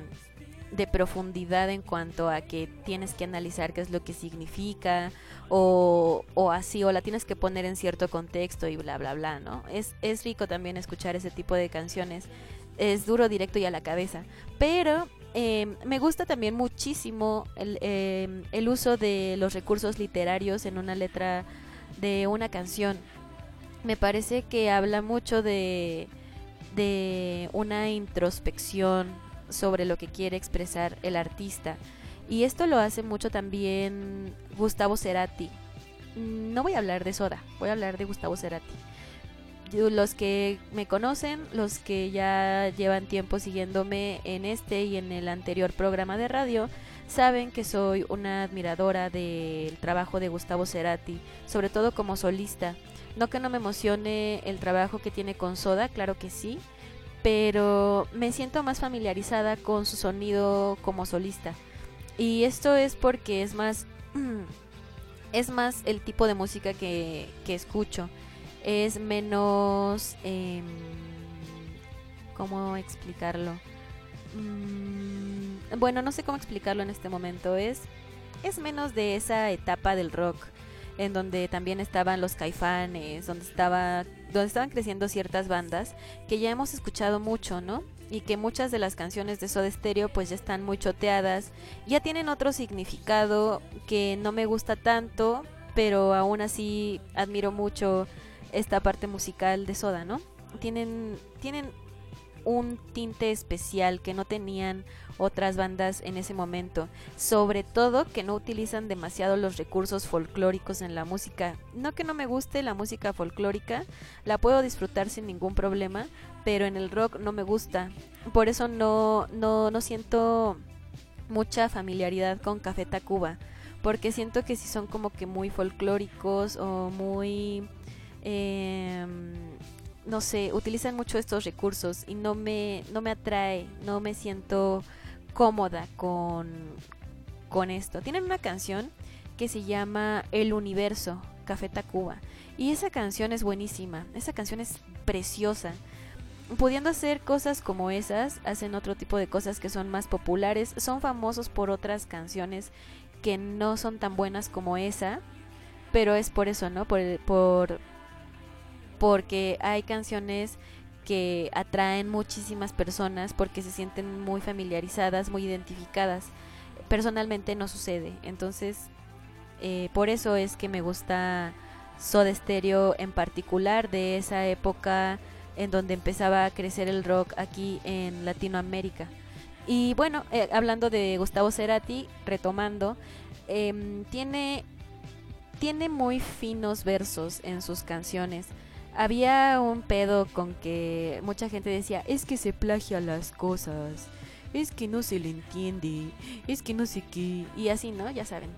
de profundidad en cuanto a que tienes que analizar qué es lo que significa o, o así, o la tienes que poner en cierto contexto y bla, bla, bla, ¿no? Es, es rico también escuchar ese tipo de canciones es duro, directo y a la cabeza. Pero eh, me gusta también muchísimo el, eh, el uso de los recursos literarios en una letra de una canción. Me parece que habla mucho de, de una introspección sobre lo que quiere expresar el artista. Y esto lo hace mucho también Gustavo Cerati. Mm, No voy a hablar de Soda, voy a hablar de Gustavo Cerati los que me conocen, los que ya llevan tiempo siguiéndome en este y en el anterior programa de radio, saben que soy una admiradora del trabajo de Gustavo Cerati, sobre todo como solista. No que no me emocione el trabajo que tiene con Soda, claro que sí, pero me siento más familiarizada con su sonido como solista. Y esto es porque es más es más el tipo de música que, que escucho es menos em, cómo explicarlo Mm, bueno no sé cómo explicarlo en este momento. Es es menos de esa etapa del rock en donde también estaban los caifanes donde estaba donde estaban creciendo ciertas bandas que ya hemos escuchado mucho no y que muchas de las canciones de Soda Stereo pues ya están muy choteadas. Ya tienen otro significado que no me gusta tanto pero aún así admiro mucho esta parte musical de Soda, ¿no? Tienen, tienen un tinte especial que no tenían otras bandas en ese momento. Sobre todo que no utilizan demasiado los recursos folclóricos en la música. No que no me guste la música folclórica, la puedo disfrutar sin ningún problema, pero en el rock no me gusta. Por eso no, no, no siento mucha familiaridad con Café Tacuba. Porque siento que sí son como que muy folclóricos o muy eh, no sé, utilizan mucho estos recursos y no me, no me atrae, no me siento cómoda con, con esto. Tienen una canción que se llama El Universo, Café Tacuba. Y esa canción es buenísima, esa canción es preciosa. Pudiendo hacer cosas como esas, hacen otro tipo de cosas que son más populares, son famosos por otras canciones que no son tan buenas como esa, pero es por eso, ¿no? Por, por porque hay canciones que atraen muchísimas personas porque se sienten muy familiarizadas, muy identificadas. Personalmente no sucede, entonces eh, por eso es que me gusta Soda Stereo en particular de esa época en donde empezaba a crecer el rock aquí en Latinoamérica. Y bueno, eh, hablando de Gustavo Cerati, retomando, em, tiene, tiene muy finos versos en sus canciones. Había un pedo con que mucha gente decía, es que se plagia las cosas, es que no se le entiende, es que no sé qué, y así, ¿no? Ya saben.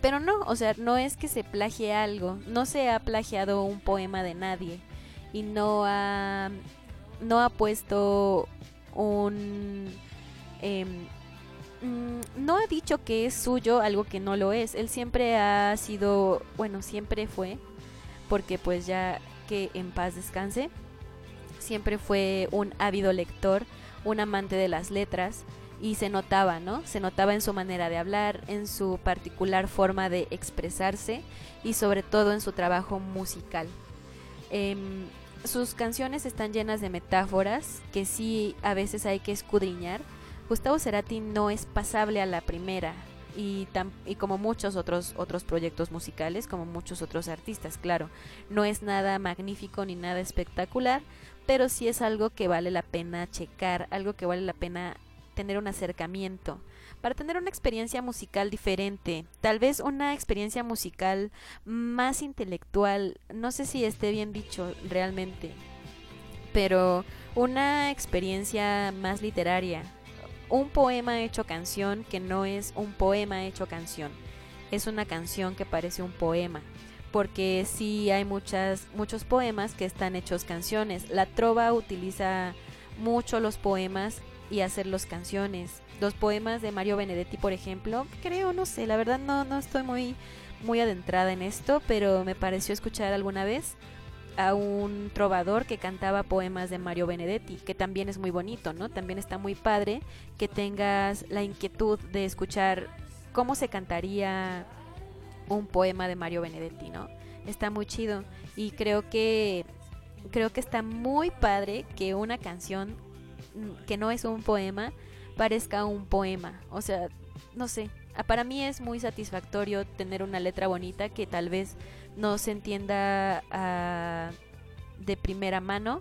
Pero no, o sea, no es que se plagie algo, no se ha plagiado un poema de nadie y no ha, no ha puesto un... mm, no ha dicho que es suyo algo que no lo es. Él siempre ha sido, bueno, siempre fue, porque pues ya que en paz descanse, siempre fue un ávido lector, un amante de las letras y se notaba, ¿no? Se notaba en su manera de hablar, en su particular forma de expresarse y sobre todo en su trabajo musical. Em, sus canciones están llenas de metáforas que sí a veces hay que escudriñar. Gustavo Cerati no es pasable a la primera y, y como muchos otros otros proyectos musicales, como muchos otros artistas, claro, no es nada magnífico ni nada espectacular, pero sí es algo que vale la pena checar, algo que vale la pena tener un acercamiento. Para tener una experiencia musical diferente, tal vez una experiencia musical más intelectual, no sé si esté bien dicho realmente, pero una experiencia más literaria, un poema hecho canción que no es un poema hecho canción, es una canción que parece un poema porque sí hay muchas muchos poemas que están hechos canciones. La trova utiliza mucho los poemas y hacerlos canciones. Los poemas de Mario Benedetti, por ejemplo, creo, no sé, la verdad no no estoy muy muy adentrada en esto, pero me pareció escuchar alguna vez a un trovador que cantaba poemas de Mario Benedetti, que también es muy bonito, ¿no? También está muy padre que tengas la inquietud de escuchar cómo se cantaría un poema de Mario Benedetti, ¿no? Está muy chido y creo que creo que está muy padre que una canción mm, que no es un poema parezca un poema, o sea, no sé, para mí es muy satisfactorio tener una letra bonita que tal vez no se entienda ah, de primera mano,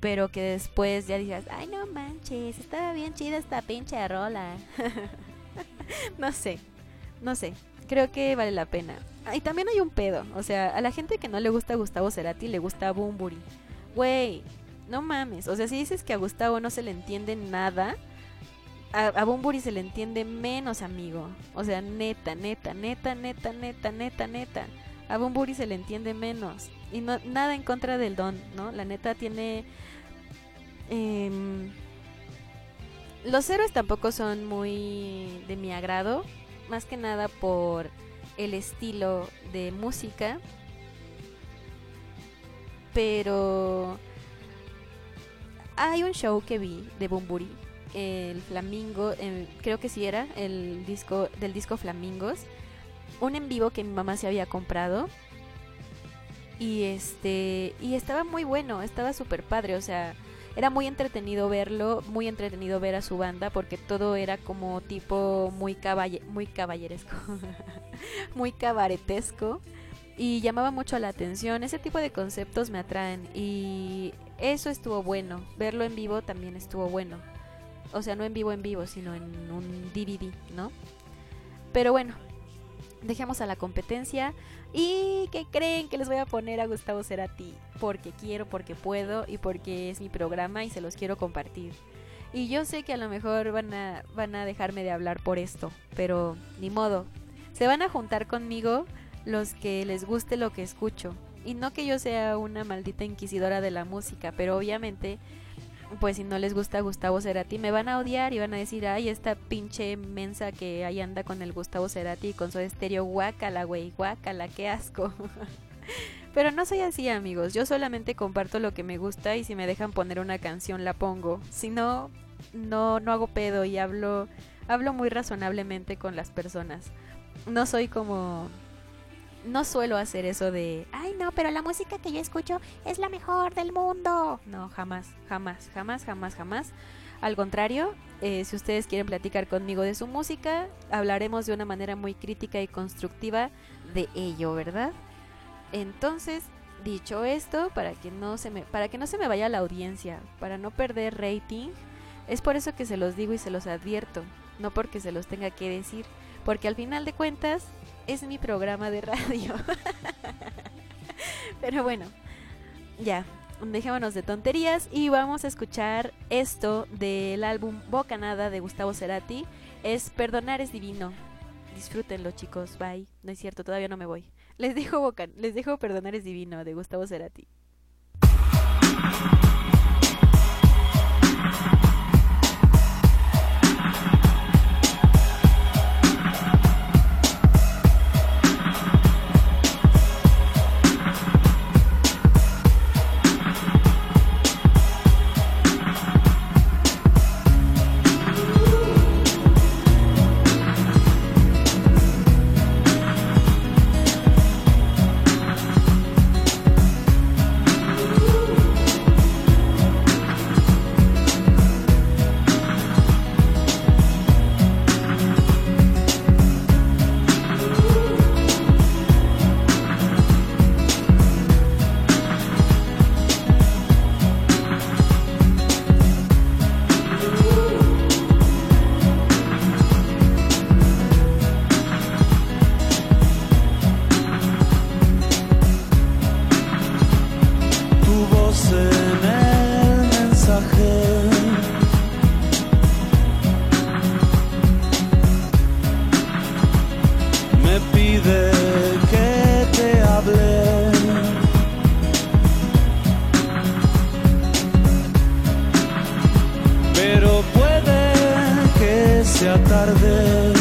pero que después ya digas, ay no manches, estaba bien chida esta pinche rola. no sé, no sé, creo que vale la pena. Ah, y también hay un pedo, o sea, a la gente que no le gusta Gustavo Cerati le gusta Bumburi. Güey, no mames, o sea, si dices que a Gustavo no se le entiende nada, a, a Bumburi se le entiende menos, amigo. O sea, neta, neta, neta, neta, neta, neta, neta. A Bumburi se le entiende menos. Y no, nada en contra del don, ¿no? La neta tiene... em, los héroes tampoco son muy de mi agrado. Más que nada por el estilo de música. Pero... Hay un show que vi de Bumburi el Flamingo, el- creo que sí era el disco del disco Flamingos, un en vivo que mi mamá se había comprado y este y estaba muy bueno, estaba súper padre, o sea, era muy entretenido verlo, muy entretenido ver a su banda porque todo era como tipo muy caballe, muy caballeresco, muy cabaretesco y llamaba mucho la atención. Ese tipo de conceptos me atraen y eso estuvo bueno. Verlo en vivo también estuvo bueno. O sea, no en vivo en vivo, sino en un DVD, ¿no? Pero bueno, dejemos a la competencia. ¿Y qué creen que les voy a poner a Gustavo Cerati? Porque quiero, porque puedo y porque es mi programa y se los quiero compartir. Y yo sé que a lo mejor van a, van a dejarme de hablar por esto, pero ni modo. Se van a juntar conmigo los que les guste lo que escucho. Y no que yo sea una maldita inquisidora de la música, pero obviamente pues si no les gusta Gustavo Cerati, me van a odiar y van a decir, ay, esta pinche mensa que ahí anda con el Gustavo Cerati y con su estéreo, guácala, güey, guácala, qué asco. Pero no soy así, amigos, yo solamente comparto lo que me gusta y si me dejan poner una canción la pongo. Si no, no, no hago pedo y hablo, hablo muy razonablemente con las personas. No soy como... No suelo hacer eso de, ay no, pero la música que yo escucho es la mejor del mundo. No, jamás, jamás, jamás, jamás, jamás. Al contrario, eh, si ustedes quieren platicar conmigo de su música, hablaremos de una manera muy crítica y constructiva de ello, ¿verdad? Entonces, dicho esto, para que no se me, para que no se me vaya la audiencia, para no perder rating, es por eso que se los digo y se los advierto, no porque se los tenga que decir, porque al final de cuentas es mi programa de radio. Pero bueno, ya, dejémonos de tonterías y vamos a escuchar esto del álbum Bocanada de Gustavo Cerati. Es Perdonar es divino. Disfrútenlo, chicos. Bye. No es cierto, todavía no me voy. Les dejo Boca, les dejo Perdonar es divino de Gustavo Cerati. se atardece.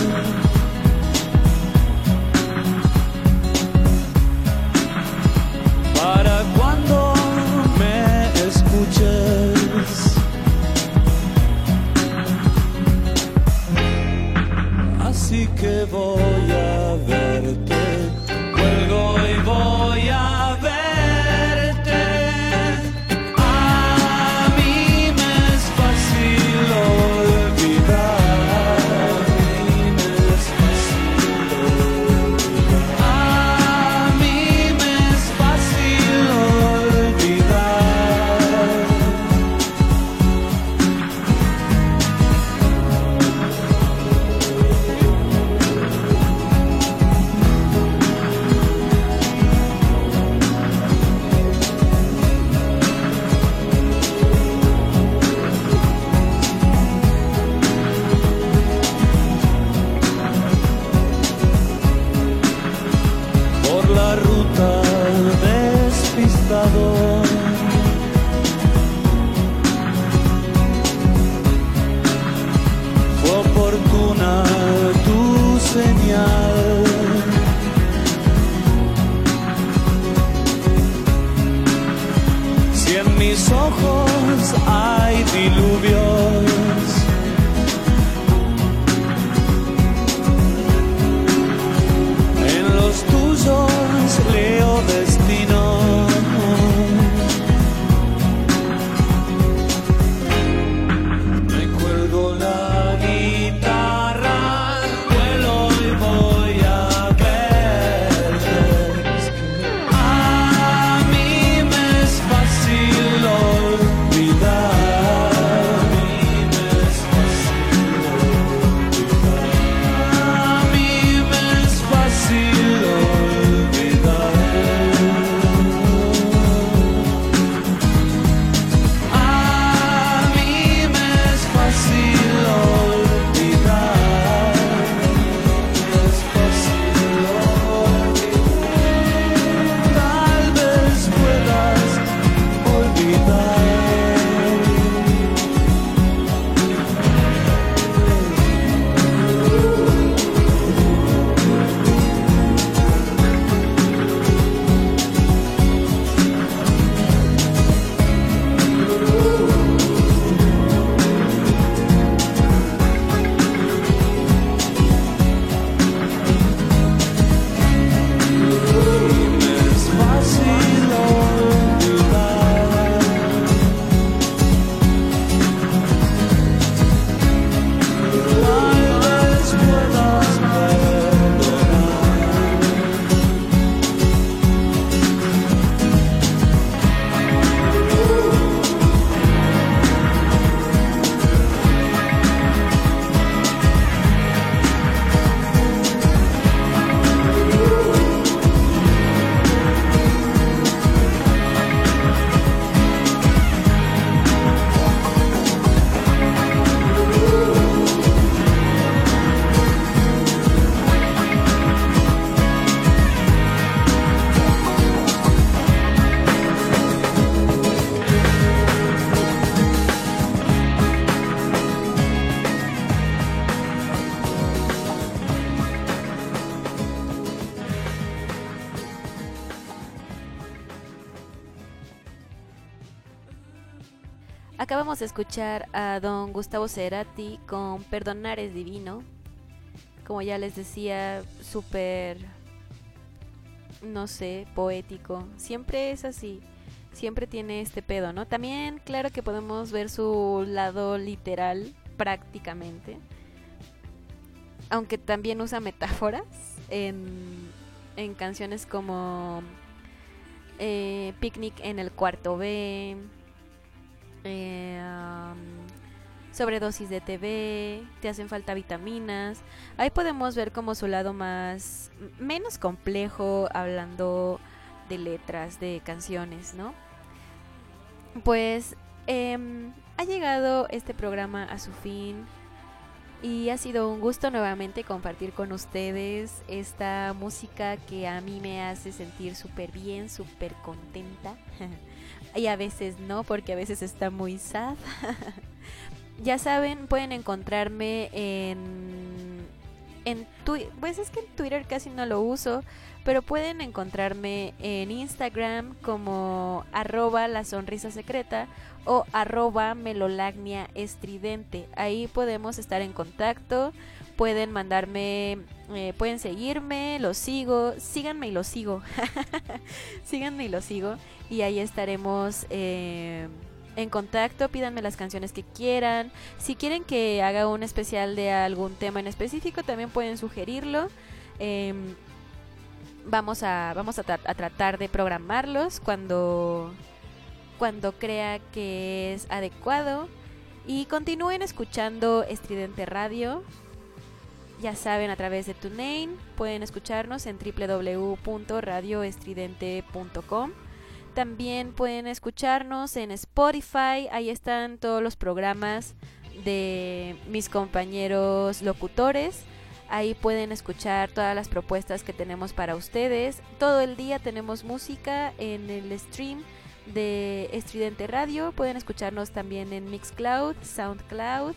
A escuchar a don Gustavo Cerati con Perdonar es Divino. Como ya les decía, súper, no sé, poético. Siempre es así. Siempre tiene este pedo, ¿no? También, claro que podemos ver su lado literal prácticamente. Aunque también usa metáforas en, en canciones como eh, Picnic en el cuarto B eh, sobredosis de TV, te hacen falta vitaminas. Ahí podemos ver como su lado más, menos complejo, hablando de letras, de canciones, ¿no? Pues em, ha llegado este programa a su fin y ha sido un gusto nuevamente compartir con ustedes esta música que a mí me hace sentir súper bien, súper contenta. y a veces no, porque a veces está muy sad. ya saben, pueden encontrarme en en Twitter, pues es que en Twitter casi no lo uso, pero pueden encontrarme en Instagram como arroba la sonrisa secreta o arroba melolagnia. Ahí podemos estar en contacto, pueden mandarme, eh, pueden seguirme, los sigo, síganme y los sigo, síganme y los sigo y ahí estaremos... eh, en contacto, pídanme las canciones que quieran. Si quieren que haga un especial de algún tema en específico, también pueden sugerirlo. Em, vamos a, vamos a tratar de programarlos cuando, cuando crea que es adecuado. Y continúen escuchando Estridente Radio. Ya saben, a través de TuneIn pueden escucharnos en www.radioestridente.com. También pueden escucharnos en Spotify, ahí están todos los programas de mis compañeros locutores. Ahí pueden escuchar todas las propuestas que tenemos para ustedes. Todo el día tenemos música en el stream de Estridente Radio. Pueden escucharnos también en Mixcloud, Soundcloud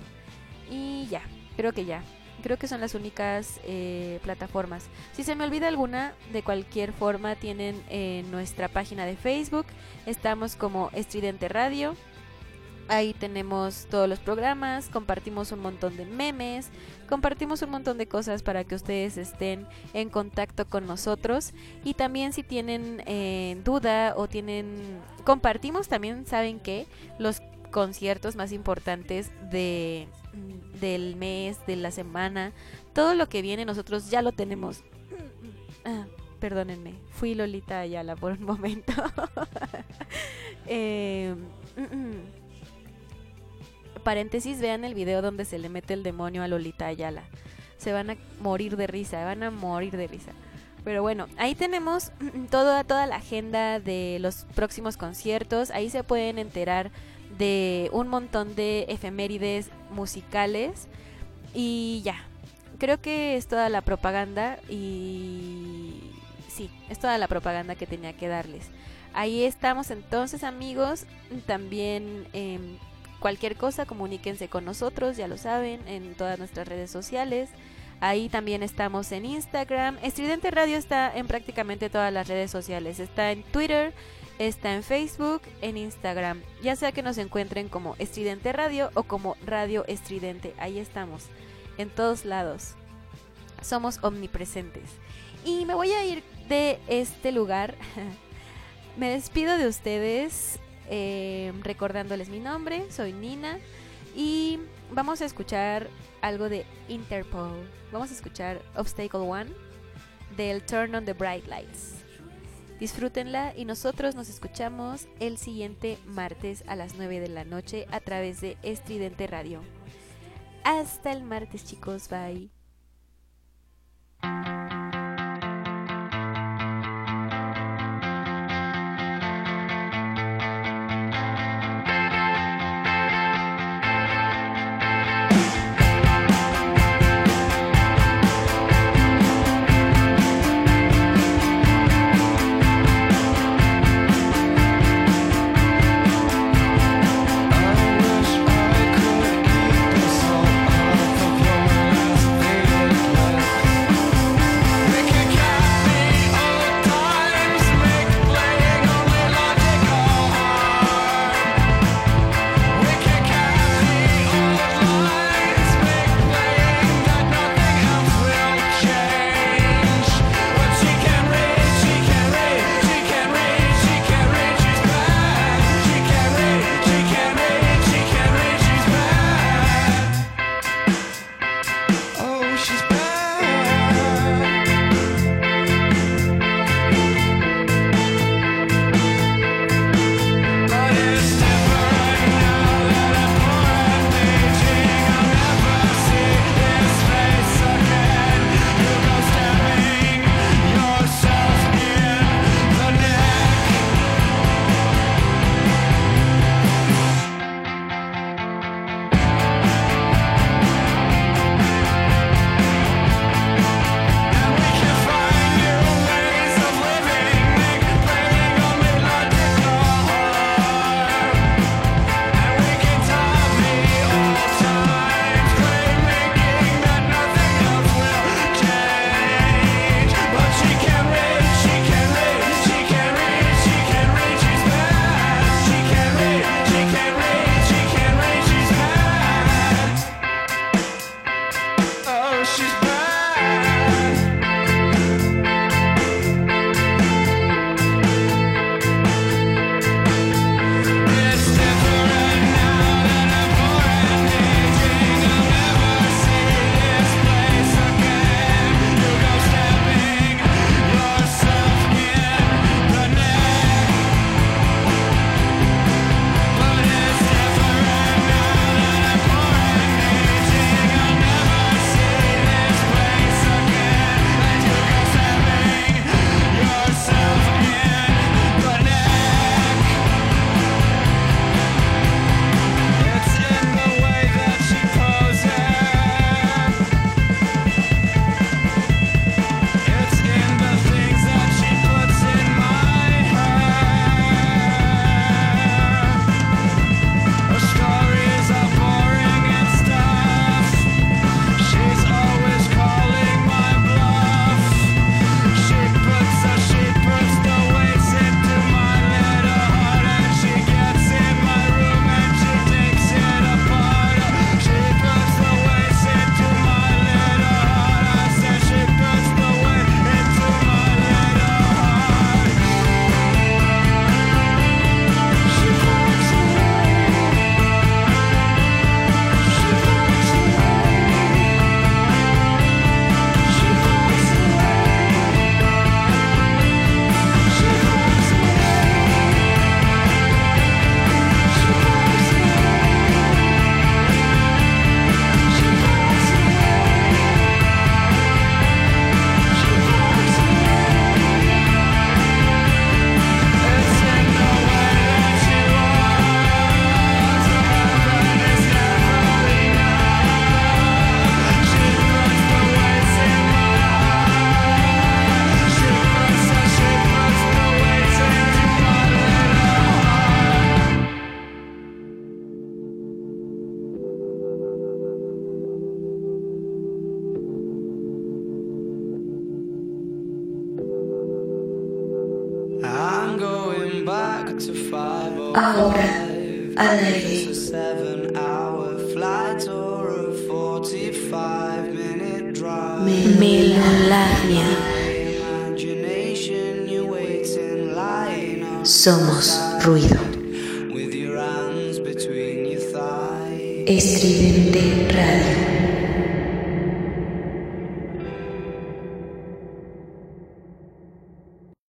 y ya, creo que ya. Creo que son las únicas eh, plataformas. Si se me olvida alguna, de cualquier forma tienen eh, nuestra página de Facebook. Estamos como Estridente Radio. Ahí tenemos todos los programas, compartimos un montón de memes, compartimos un montón de cosas para que ustedes estén en contacto con nosotros. Y también si tienen eh, duda o tienen... Compartimos también, ¿saben qué? Los conciertos más importantes de, del mes, de la semana. Todo lo que viene nosotros ya lo tenemos. Ah, perdónenme, fui Lolita Ayala por un momento. Eh, mm, mm. paréntesis, vean el video donde se le mete el demonio a Lolita Ayala. Se van a morir de risa, van a morir de risa. Pero bueno, ahí tenemos toda, toda la agenda de los próximos conciertos. Ahí se pueden enterar de un montón de efemérides musicales. Y ya, creo que es toda la propaganda y sí, es toda la propaganda que tenía que darles. Ahí estamos entonces amigos, también em, cualquier cosa comuníquense con nosotros, ya lo saben, en todas nuestras redes sociales. Ahí también estamos en Instagram. Estridente Radio está en prácticamente todas las redes sociales. Está en Twitter, está en Facebook, en Instagram. Ya sea que nos encuentren como Estridente Radio o como Radio Estridente. Ahí estamos. En todos lados. Somos omnipresentes. Y me voy a ir de este lugar. me despido de ustedes eh, recordándoles mi nombre. Soy Nina. Y vamos a escuchar algo de Interpol. Vamos a escuchar Obstacle One del Turn on the Bright Lights. Disfrútenla y nosotros nos escuchamos el siguiente martes a las 9 de la noche a través de Estridente Radio. Hasta el martes chicos, bye.